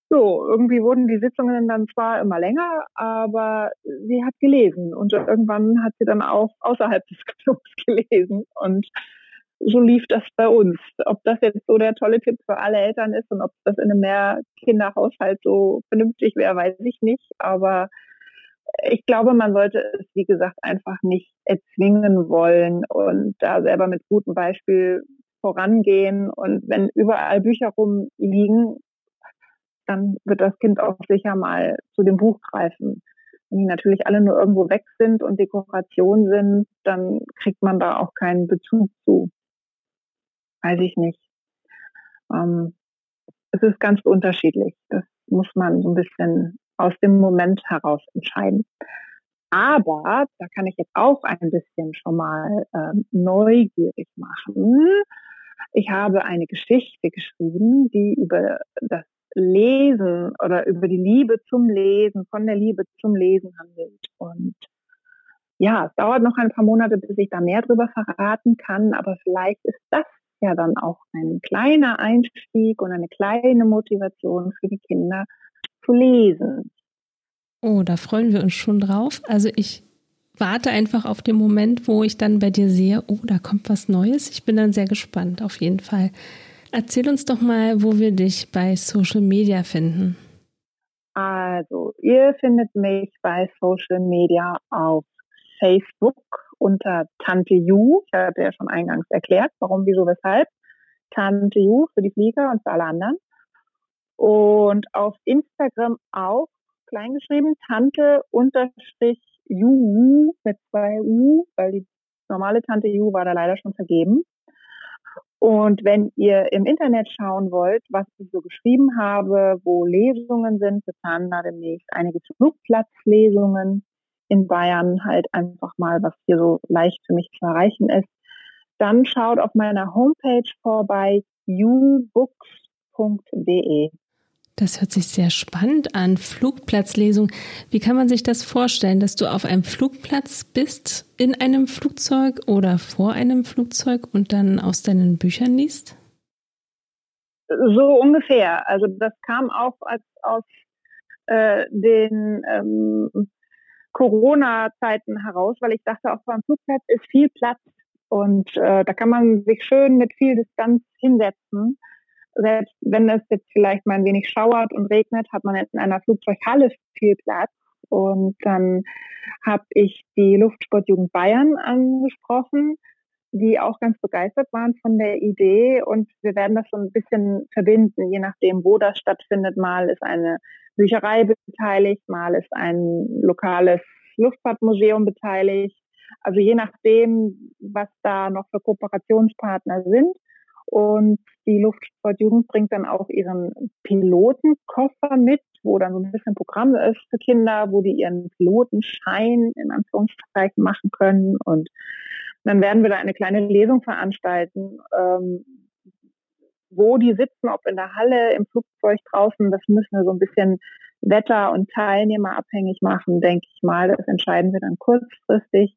so, irgendwie wurden die Sitzungen dann zwar immer länger, aber sie hat gelesen. Und irgendwann hat sie dann auch außerhalb des Clubs gelesen. Und so lief das bei uns. Ob das jetzt so der tolle Tipp für alle Eltern ist und ob das in einem Mehrkinderhaushalt so vernünftig wäre, weiß ich nicht. Aber ich glaube, man sollte es, wie gesagt, einfach nicht erzwingen wollen und da selber mit gutem Beispiel vorangehen. Und wenn überall Bücher rumliegen, dann wird das Kind auch sicher mal zu dem Buch greifen. Wenn die natürlich alle nur irgendwo weg sind und Dekoration sind, dann kriegt man da auch keinen Bezug zu. Weiß ich nicht. Ähm, es ist ganz unterschiedlich. Das muss man so ein bisschen aus dem Moment heraus entscheiden. Aber da kann ich jetzt auch ein bisschen schon mal äh, neugierig machen. Ich habe eine Geschichte geschrieben, die über das Lesen oder über die Liebe zum Lesen, von der Liebe zum Lesen handelt. Und ja, es dauert noch ein paar Monate, bis ich da mehr drüber verraten kann, aber vielleicht ist das ja dann auch ein kleiner Einstieg und eine kleine Motivation für die Kinder zu lesen. Oh, da freuen wir uns schon drauf. Also ich warte einfach auf den Moment, wo ich dann bei dir sehe, oh, da kommt was Neues. Ich bin dann sehr gespannt, auf jeden Fall. Erzähl uns doch mal, wo wir dich bei Social Media finden. Also, ihr findet mich bei Social Media auf Facebook unter Tante Ju. Ich hatte ja schon eingangs erklärt, warum, wieso, weshalb. Tante Ju für die Flieger und für alle anderen. Und auf Instagram auch kleingeschrieben, Tante unterstrich Ju mit zwei U, weil die normale Tante Ju war da leider schon vergeben. Und wenn ihr im Internet schauen wollt, was ich so geschrieben habe, wo Lesungen sind, wir planen da demnächst einige Flugplatzlesungen in Bayern, halt einfach mal, was hier so leicht für mich zu erreichen ist, dann schaut auf meiner Homepage vorbei, ubooks.de. Das hört sich sehr spannend an. Flugplatzlesung. Wie kann man sich das vorstellen, dass du auf einem Flugplatz bist, in einem Flugzeug oder vor einem Flugzeug und dann aus deinen Büchern liest? So ungefähr. Also das kam auch als aus äh, den ähm, Corona-Zeiten heraus, weil ich dachte, auf einem Flugplatz ist viel Platz und äh, da kann man sich schön mit viel Distanz hinsetzen selbst wenn es jetzt vielleicht mal ein wenig schauert und regnet, hat man in einer Flugzeughalle viel Platz. Und dann habe ich die Luftsportjugend Bayern angesprochen, die auch ganz begeistert waren von der Idee. Und wir werden das so ein bisschen verbinden, je nachdem, wo das stattfindet. Mal ist eine Bücherei beteiligt, mal ist ein lokales Luftfahrtmuseum beteiligt. Also je nachdem, was da noch für Kooperationspartner sind. Und die Luftsportjugend bringt dann auch ihren Pilotenkoffer mit, wo dann so ein bisschen Programm ist für Kinder, wo die ihren Pilotenschein in Anführungszeichen machen können. Und dann werden wir da eine kleine Lesung veranstalten, ähm, wo die sitzen, ob in der Halle, im Flugzeug draußen. Das müssen wir so ein bisschen Wetter- und Teilnehmer abhängig machen, denke ich mal. Das entscheiden wir dann kurzfristig.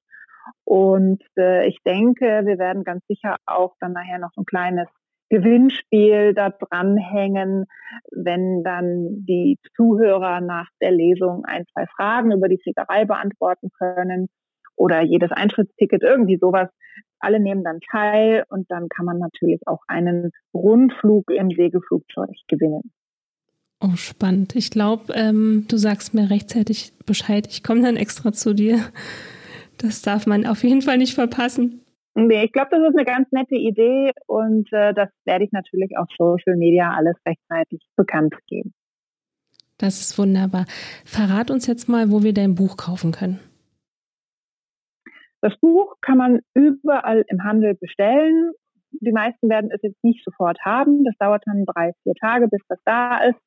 Und äh, ich denke, wir werden ganz sicher auch dann nachher noch ein kleines Gewinnspiel da dranhängen, wenn dann die Zuhörer nach der Lesung ein, zwei Fragen über die Fliegerei beantworten können oder jedes Eintrittsticket, irgendwie sowas. Alle nehmen dann teil und dann kann man natürlich auch einen Rundflug im Segelflugzeug gewinnen. Oh, spannend. Ich glaube, ähm, du sagst mir rechtzeitig Bescheid. Ich komme dann extra zu dir. Das darf man auf jeden Fall nicht verpassen. Nee, ich glaube, das ist eine ganz nette Idee und äh, das werde ich natürlich auf Social Media alles rechtzeitig bekannt geben. Das ist wunderbar. Verrat uns jetzt mal, wo wir dein Buch kaufen können. Das Buch kann man überall im Handel bestellen. Die meisten werden es jetzt nicht sofort haben. Das dauert dann drei, vier Tage, bis das da ist.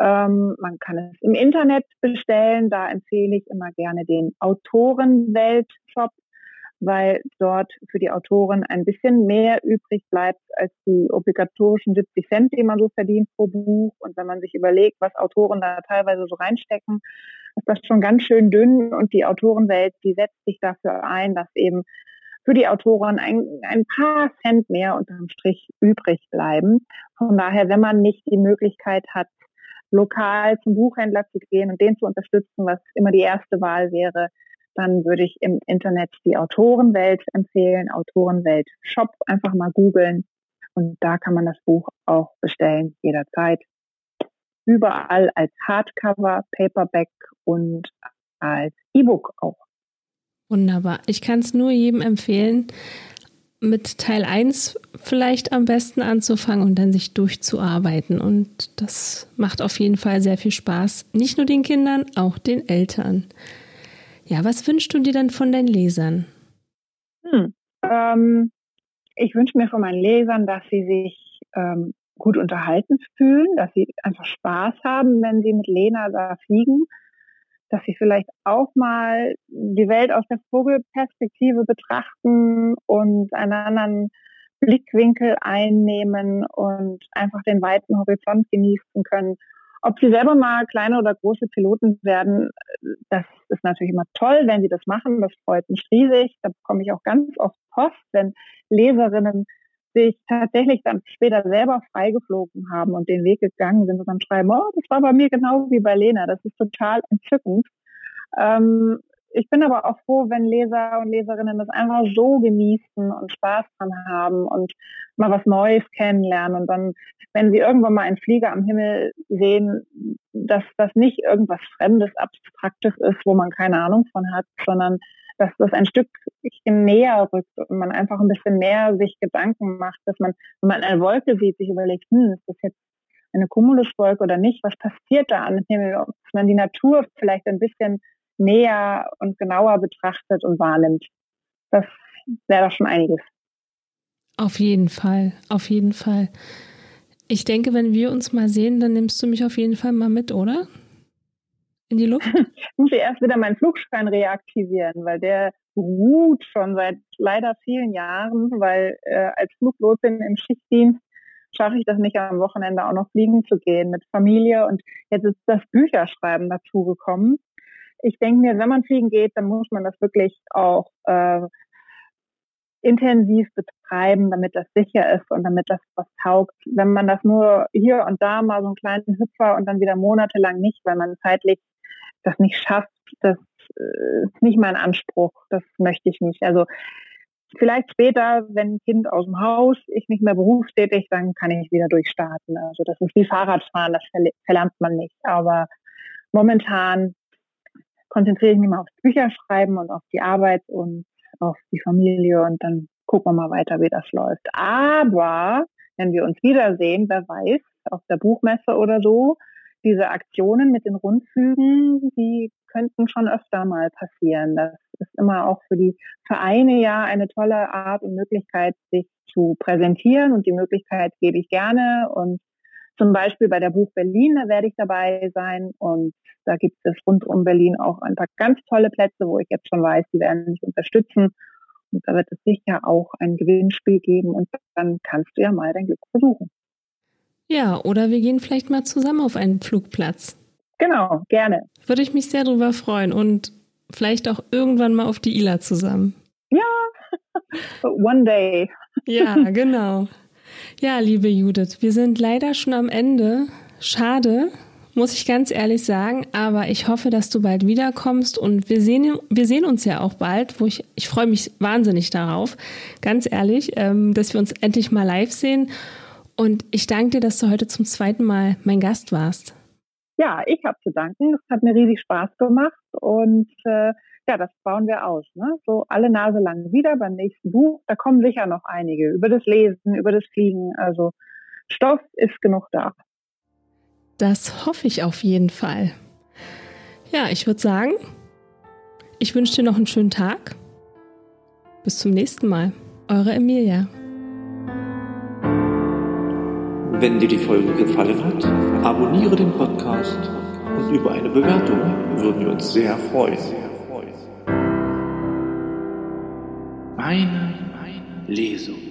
Ähm, man kann es im Internet bestellen. Da empfehle ich immer gerne den Autorenwelt-Shop, weil dort für die Autoren ein bisschen mehr übrig bleibt als die obligatorischen 70 Cent, die man so verdient pro Buch. Und wenn man sich überlegt, was Autoren da teilweise so reinstecken, ist das schon ganz schön dünn. Und die Autorenwelt, die setzt sich dafür ein, dass eben für die Autoren ein, ein paar Cent mehr unterm Strich übrig bleiben. Von daher, wenn man nicht die Möglichkeit hat, lokal zum Buchhändler zu gehen und den zu unterstützen, was immer die erste Wahl wäre, dann würde ich im Internet die Autorenwelt empfehlen, Autorenwelt Shop einfach mal googeln und da kann man das Buch auch bestellen jederzeit. Überall als Hardcover, Paperback und als E-Book auch. Wunderbar. Ich kann es nur jedem empfehlen mit Teil 1 vielleicht am besten anzufangen und dann sich durchzuarbeiten. Und das macht auf jeden Fall sehr viel Spaß. Nicht nur den Kindern, auch den Eltern. Ja, was wünschst du dir dann von deinen Lesern? Hm, ähm, ich wünsche mir von meinen Lesern, dass sie sich ähm, gut unterhalten fühlen, dass sie einfach Spaß haben, wenn sie mit Lena da fliegen, dass sie vielleicht auch mal die Welt aus der Vogelperspektive betrachten und einen anderen Blickwinkel einnehmen und einfach den weiten Horizont genießen können. Ob sie selber mal kleine oder große Piloten werden, das ist natürlich immer toll, wenn sie das machen. Das freut mich riesig. Da bekomme ich auch ganz oft Post, wenn Leserinnen sich tatsächlich dann später selber freigeflogen haben und den Weg gegangen sind und dann schreiben, oh, das war bei mir genau wie bei Lena. Das ist total entzückend. Ähm, ich bin aber auch froh, wenn Leser und Leserinnen das einfach so genießen und Spaß dran haben und mal was Neues kennenlernen und dann, wenn sie irgendwann mal einen Flieger am Himmel sehen, dass das nicht irgendwas Fremdes, Abstraktes ist, wo man keine Ahnung von hat, sondern dass das ein Stück näher rückt und man einfach ein bisschen mehr sich Gedanken macht, dass man, wenn man eine Wolke sieht, sich überlegt, hm, ist das jetzt eine Cumuluswolke oder nicht? Was passiert da am Himmel? Dass man die Natur vielleicht ein bisschen näher und genauer betrachtet und wahrnimmt. Das wäre doch schon einiges. Auf jeden Fall, auf jeden Fall. Ich denke, wenn wir uns mal sehen, dann nimmst du mich auf jeden Fall mal mit, oder? In die Luft? ich muss erst wieder meinen Flugschein reaktivieren, weil der ruht schon seit leider vielen Jahren, weil äh, als Fluglotin im Schichtdienst schaffe ich das nicht am Wochenende auch noch fliegen zu gehen mit Familie und jetzt ist das Bücherschreiben dazugekommen ich denke mir, wenn man fliegen geht, dann muss man das wirklich auch äh, intensiv betreiben, damit das sicher ist und damit das was taugt. Wenn man das nur hier und da mal so einen kleinen Hüpfer und dann wieder monatelang nicht, weil man zeitlich das nicht schafft, das äh, ist nicht mein Anspruch. Das möchte ich nicht. Also vielleicht später, wenn ein Kind aus dem Haus, ich nicht mehr berufstätig, dann kann ich wieder durchstarten. Also das ist wie Fahrradfahren, das verlernt man nicht. Aber momentan konzentriere ich mich mal aufs Bücherschreiben und auf die Arbeit und auf die Familie und dann gucken wir mal weiter, wie das läuft. Aber wenn wir uns wiedersehen, wer weiß, auf der Buchmesse oder so, diese Aktionen mit den Rundflügen, die könnten schon öfter mal passieren. Das ist immer auch für die Vereine ja eine tolle Art und Möglichkeit, sich zu präsentieren und die Möglichkeit gebe ich gerne und zum Beispiel bei der Buch Berlin, da werde ich dabei sein und da gibt es rund um Berlin auch ein paar ganz tolle Plätze, wo ich jetzt schon weiß, die werden mich unterstützen. Und da wird es sicher auch ein Gewinnspiel geben und dann kannst du ja mal dein Glück versuchen. Ja, oder wir gehen vielleicht mal zusammen auf einen Flugplatz. Genau, gerne. Würde ich mich sehr darüber freuen und vielleicht auch irgendwann mal auf die ILA zusammen. Ja, one day. Ja, genau. Ja, liebe Judith, wir sind leider schon am Ende. Schade, muss ich ganz ehrlich sagen, aber ich hoffe, dass du bald wiederkommst und wir sehen, wir sehen uns ja auch bald, wo ich, ich freue mich wahnsinnig darauf, ganz ehrlich, ähm, dass wir uns endlich mal live sehen. Und ich danke dir, dass du heute zum zweiten Mal mein Gast warst. Ja, ich habe zu danken. Es hat mir riesig Spaß gemacht und äh, ja, das bauen wir aus. Ne? So alle Nase lang wieder beim nächsten Buch. Da kommen sicher noch einige über das Lesen, über das Fliegen. Also Stoff ist genug da. Das hoffe ich auf jeden Fall. Ja, ich würde sagen, ich wünsche dir noch einen schönen Tag. Bis zum nächsten Mal. Eure Emilia. Wenn dir die Folge gefallen hat, abonniere den Podcast und über eine Bewertung würden wir uns sehr freuen. Meine Lesung.